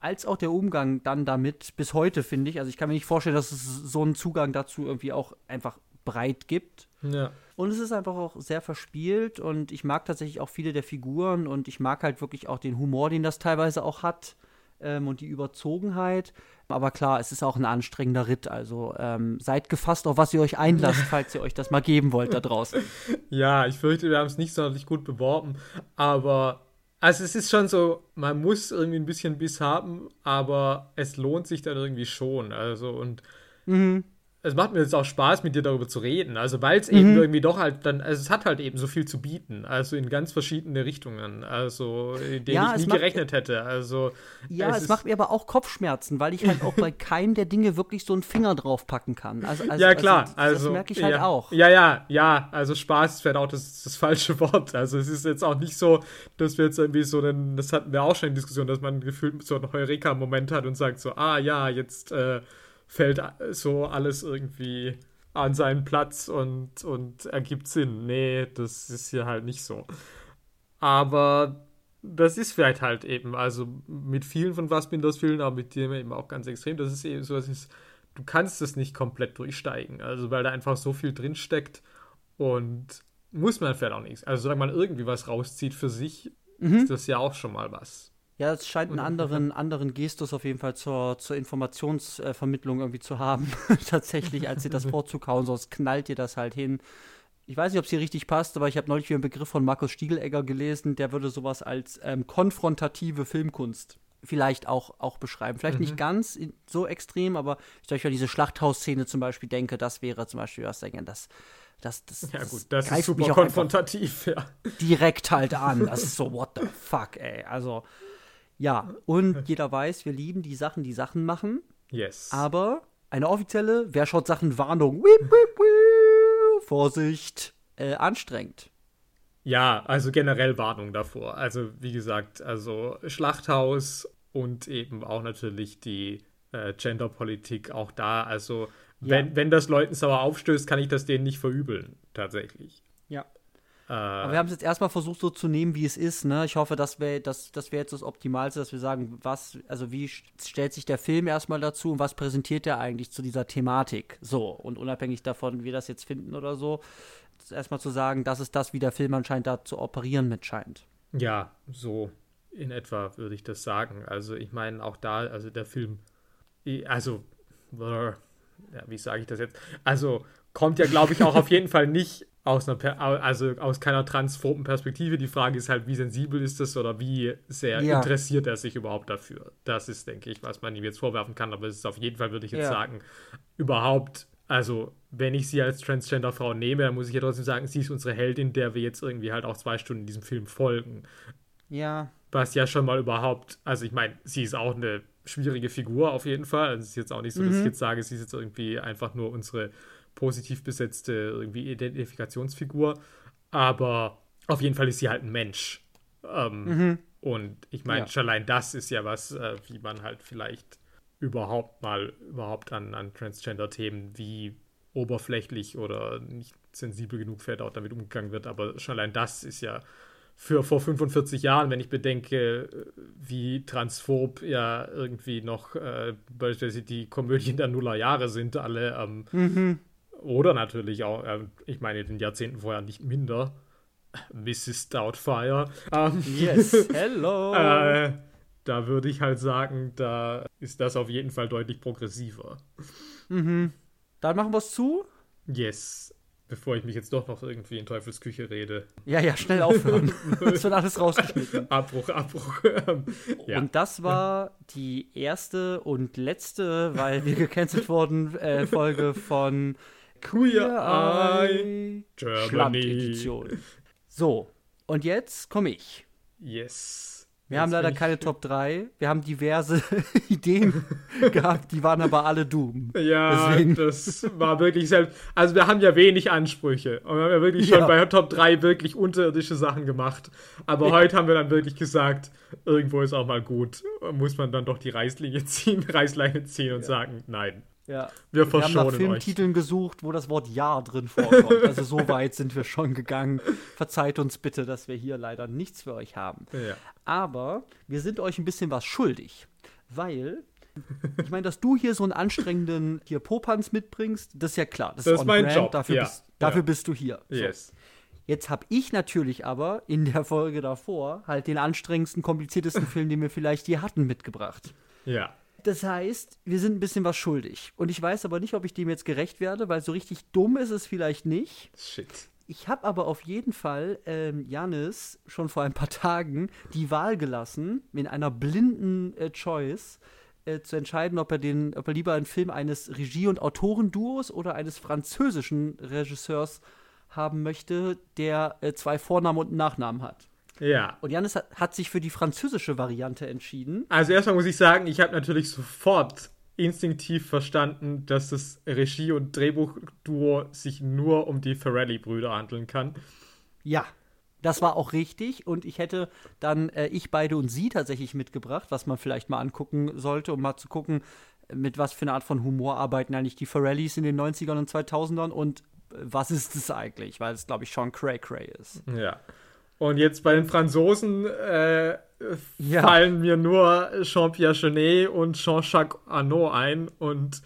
Als auch der Umgang dann damit bis heute, finde ich. Also ich kann mir nicht vorstellen, dass es so einen Zugang dazu irgendwie auch einfach breit gibt. Ja. Und es ist einfach auch sehr verspielt und ich mag tatsächlich auch viele der Figuren und ich mag halt wirklich auch den Humor, den das teilweise auch hat ähm, und die Überzogenheit. Aber klar, es ist auch ein anstrengender Ritt. Also ähm, seid gefasst, auf was ihr euch einlasst, falls ihr euch das mal geben wollt da draußen. Ja, ich fürchte, wir haben es nicht sonderlich gut beworben. Aber also es ist schon so, man muss irgendwie ein bisschen Biss haben, aber es lohnt sich dann irgendwie schon. Also und mhm es macht mir jetzt auch Spaß, mit dir darüber zu reden. Also, weil es mhm. eben irgendwie doch halt dann, also es hat halt eben so viel zu bieten. Also in ganz verschiedene Richtungen. Also, in denen ja, ich nie gerechnet hätte. Also. Ja, es, es macht mir aber auch Kopfschmerzen, weil ich halt auch bei keinem der Dinge wirklich so einen Finger drauf packen kann. Also, also ja, klar. Also, das also, merke ich halt ja, auch. Ja, ja, ja. Also Spaß ist vielleicht auch das, das falsche Wort. Also es ist jetzt auch nicht so, dass wir jetzt irgendwie so einen, das hatten wir auch schon in Diskussion, dass man gefühlt so einen Heureka-Moment hat und sagt so, ah ja, jetzt äh, fällt so alles irgendwie an seinen Platz und, und ergibt Sinn. Nee, das ist hier halt nicht so. Aber das ist vielleicht halt eben, also mit vielen von Fassbinders Filmen, aber mit dem eben auch ganz extrem, das ist eben so, es ist, du kannst es nicht komplett durchsteigen, also weil da einfach so viel drinsteckt und muss man vielleicht auch nichts. Also solange man irgendwie was rauszieht für sich, mhm. ist das ja auch schon mal was. Ja, es scheint einen anderen, anderen Gestus auf jeden Fall zur, zur Informationsvermittlung irgendwie zu haben, tatsächlich, als sie das Vorzug hauen, sonst knallt ihr das halt hin. Ich weiß nicht, ob es hier richtig passt, aber ich habe neulich wieder einen Begriff von Markus Stiegelegger gelesen, der würde sowas als ähm, konfrontative Filmkunst vielleicht auch, auch beschreiben. Vielleicht mhm. nicht ganz so extrem, aber ich euch an diese Schlachthausszene zum Beispiel denke, das wäre zum Beispiel was denken, das das, das, ja, gut, das ist super konfrontativ, ja. Direkt halt an. Das ist so, what the fuck, ey. Also, ja, und jeder weiß, wir lieben die Sachen, die Sachen machen. Yes. Aber eine offizielle Wer schaut Sachen Warnung. Wiep, wiep, wiep, Vorsicht, äh, anstrengend. Ja, also generell Warnung davor. Also, wie gesagt, also Schlachthaus und eben auch natürlich die äh, Genderpolitik auch da. Also, wenn, ja. wenn das Leuten sauer aufstößt, kann ich das denen nicht verübeln, tatsächlich. Ja. Äh, Aber wir haben es jetzt erstmal versucht, so zu nehmen, wie es ist. Ne? Ich hoffe, das wäre das, das wär jetzt das Optimalste, dass wir sagen, was, also wie stellt sich der Film erstmal dazu und was präsentiert er eigentlich zu dieser Thematik? So, und unabhängig davon, wie wir das jetzt finden oder so, erstmal zu sagen, das ist das, wie der Film anscheinend da zu operieren mit scheint. Ja, so in etwa würde ich das sagen. Also ich meine, auch da, also der Film, also, ja, wie sage ich das jetzt? Also kommt ja, glaube ich, auch auf jeden Fall nicht aus einer, also aus keiner transphoben Perspektive. Die Frage ist halt, wie sensibel ist das oder wie sehr ja. interessiert er sich überhaupt dafür? Das ist, denke ich, was man ihm jetzt vorwerfen kann. Aber es ist auf jeden Fall, würde ich jetzt ja. sagen, überhaupt, also wenn ich sie als Transgender-Frau nehme, dann muss ich ja trotzdem sagen, sie ist unsere Heldin, der wir jetzt irgendwie halt auch zwei Stunden in diesem Film folgen. Ja. Was ja schon mal überhaupt, also ich meine, sie ist auch eine schwierige Figur auf jeden Fall. Also es ist jetzt auch nicht so, dass mhm. ich jetzt sage, sie ist jetzt irgendwie einfach nur unsere positiv besetzte irgendwie Identifikationsfigur. Aber auf jeden Fall ist sie halt ein Mensch. Ähm, mhm. Und ich meine, ja. schon allein das ist ja was, äh, wie man halt vielleicht überhaupt mal überhaupt an, an Transgender-Themen wie oberflächlich oder nicht sensibel genug vielleicht auch damit umgegangen wird. Aber schon allein das ist ja für vor 45 Jahren, wenn ich bedenke, wie transphob ja irgendwie noch äh, beispielsweise die Komödien der Nullerjahre sind, alle ähm, mhm. Oder natürlich auch, äh, ich meine, in den Jahrzehnten vorher nicht minder. Mrs. Doubtfire. Ähm, yes, hello. äh, da würde ich halt sagen, da ist das auf jeden Fall deutlich progressiver. Mhm. Dann machen wir es zu. Yes. Bevor ich mich jetzt doch noch irgendwie in Teufelsküche rede. Ja, ja, schnell aufhören. Es wird alles rausgeschnitten. Abbruch, Abbruch. ja. Und das war die erste und letzte, weil wir gecancelt wurden, äh, Folge von Queer Eye Germany. Edition. So, und jetzt komme ich. Yes. Wir haben leider keine Top 3. Wir haben diverse Ideen gehabt, die waren aber alle Doom. Ja, Deswegen. das war wirklich selbst. Also, wir haben ja wenig Ansprüche. Und wir haben ja wirklich schon ja. bei Top 3 wirklich unterirdische Sachen gemacht. Aber ja. heute haben wir dann wirklich gesagt, irgendwo ist auch mal gut. Muss man dann doch die Reißlinie ziehen, Reißleine ziehen und ja. sagen, nein. Ja. Wir, wir haben nach Filmtiteln euch. gesucht, wo das Wort Ja drin vorkommt. Also so weit sind wir schon gegangen. Verzeiht uns bitte, dass wir hier leider nichts für euch haben. Ja. Aber wir sind euch ein bisschen was schuldig, weil ich meine, dass du hier so einen anstrengenden hier Popanz mitbringst, das ist ja klar. Das, das ist mein brand. Job. Dafür, ja. bist, dafür ja. bist du hier. So. Yes. Jetzt habe ich natürlich aber in der Folge davor halt den anstrengendsten, kompliziertesten Film, den wir vielleicht je hatten, mitgebracht. Ja. Das heißt, wir sind ein bisschen was schuldig. Und ich weiß aber nicht, ob ich dem jetzt gerecht werde, weil so richtig dumm ist es vielleicht nicht. Shit. Ich habe aber auf jeden Fall ähm, Janis schon vor ein paar Tagen die Wahl gelassen, in einer blinden äh, Choice äh, zu entscheiden, ob er, den, ob er lieber einen Film eines Regie- und Autorenduos oder eines französischen Regisseurs haben möchte, der äh, zwei Vornamen und einen Nachnamen hat. Ja. Und Janis hat, hat, sich für die französische Variante entschieden. Also erstmal muss ich sagen, ich habe natürlich sofort instinktiv verstanden, dass das Regie- und Drehbuchduo sich nur um die Ferrelli-Brüder handeln kann. Ja, das war auch richtig und ich hätte dann äh, ich, beide und sie tatsächlich mitgebracht, was man vielleicht mal angucken sollte, um mal zu gucken, mit was für eine Art von Humor arbeiten eigentlich die Ferrellis in den 90ern und 2000ern und äh, was ist es eigentlich, weil es, glaube ich, Sean Cray Cray ist. Ja. Und jetzt bei den Franzosen äh, ja. fallen mir nur Jean-Pierre Genet und Jean-Jacques Arnaud ein und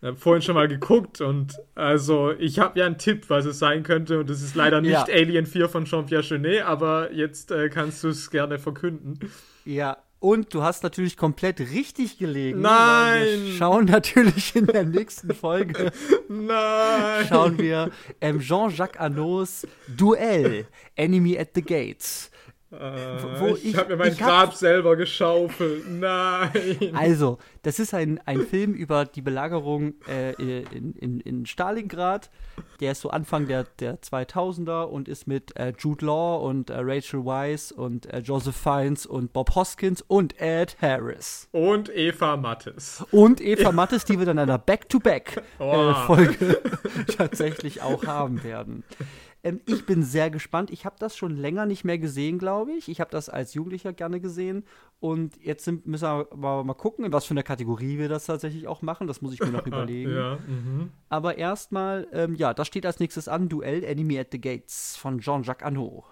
ich habe vorhin schon mal geguckt und also ich habe ja einen Tipp, was es sein könnte und es ist leider nicht ja. Alien 4 von Jean-Pierre Genet, aber jetzt äh, kannst du es gerne verkünden. Ja, und du hast natürlich komplett richtig gelegen. Nein! Wir schauen natürlich in der nächsten Folge. Nein! Schauen wir ähm, Jean-Jacques Arnaud's Duell, Enemy at the Gates. Äh, ich, ich habe mir mein Grab hab, selber geschaufelt. Nein. Also, das ist ein, ein Film über die Belagerung äh, in, in, in Stalingrad. Der ist so Anfang der, der 2000er und ist mit äh, Jude Law und äh, Rachel Weisz und äh, Joseph Fiennes und Bob Hoskins und Ed Harris. Und Eva Mattes. Und Eva Mattes, die wir dann in einer Back-to-Back-Folge oh. tatsächlich auch haben werden. Ähm, ich bin sehr gespannt. Ich habe das schon länger nicht mehr gesehen, glaube ich. Ich habe das als Jugendlicher gerne gesehen. Und jetzt sind, müssen wir mal, mal gucken, in was für einer Kategorie wir das tatsächlich auch machen. Das muss ich mir noch überlegen. ja, mhm. Aber erstmal, ähm, ja, das steht als nächstes an: Duell Enemy at the Gates von Jean-Jacques Arnaud.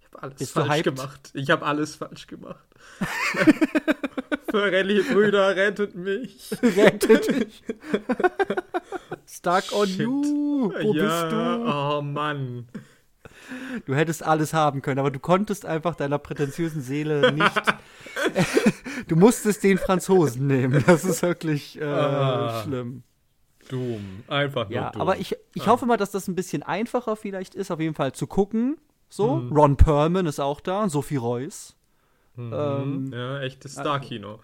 Ich habe alles Bist falsch gemacht. Ich habe alles falsch gemacht. Forelli Brüder, rettet mich. rettet mich. Stuck on Shit. you. Wo ja, bist du? Oh Mann. Du hättest alles haben können, aber du konntest einfach deiner prätentiösen Seele nicht. du musstest den Franzosen nehmen. Das ist wirklich äh, ah, schlimm. Doom. Einfach nur Ja, dumm. aber ich, ich ah. hoffe mal, dass das ein bisschen einfacher vielleicht ist, auf jeden Fall zu gucken. So, hm. Ron Perlman ist auch da, Sophie Royce. Mhm. Ähm, ja, echtes Star-Kino.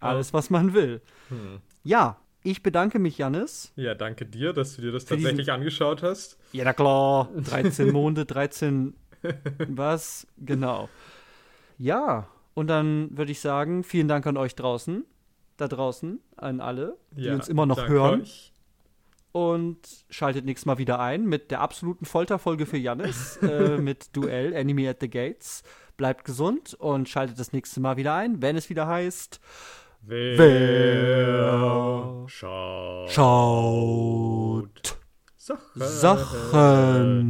Alles, was man will. Hm. Ja, ich bedanke mich, Janis. Ja, danke dir, dass du dir das tatsächlich diesen... angeschaut hast. Ja, na klar. 13 Monde, 13 was? Genau. Ja, und dann würde ich sagen, vielen Dank an euch draußen, da draußen, an alle, die ja, uns immer noch hören. Euch. Und schaltet nächstes Mal wieder ein mit der absoluten Folterfolge für Janis, äh, mit Duell, Enemy at the Gates. Bleibt gesund und schaltet das nächste Mal wieder ein, wenn es wieder heißt. Wer, Wer schaut, schaut Sachen. Sachen.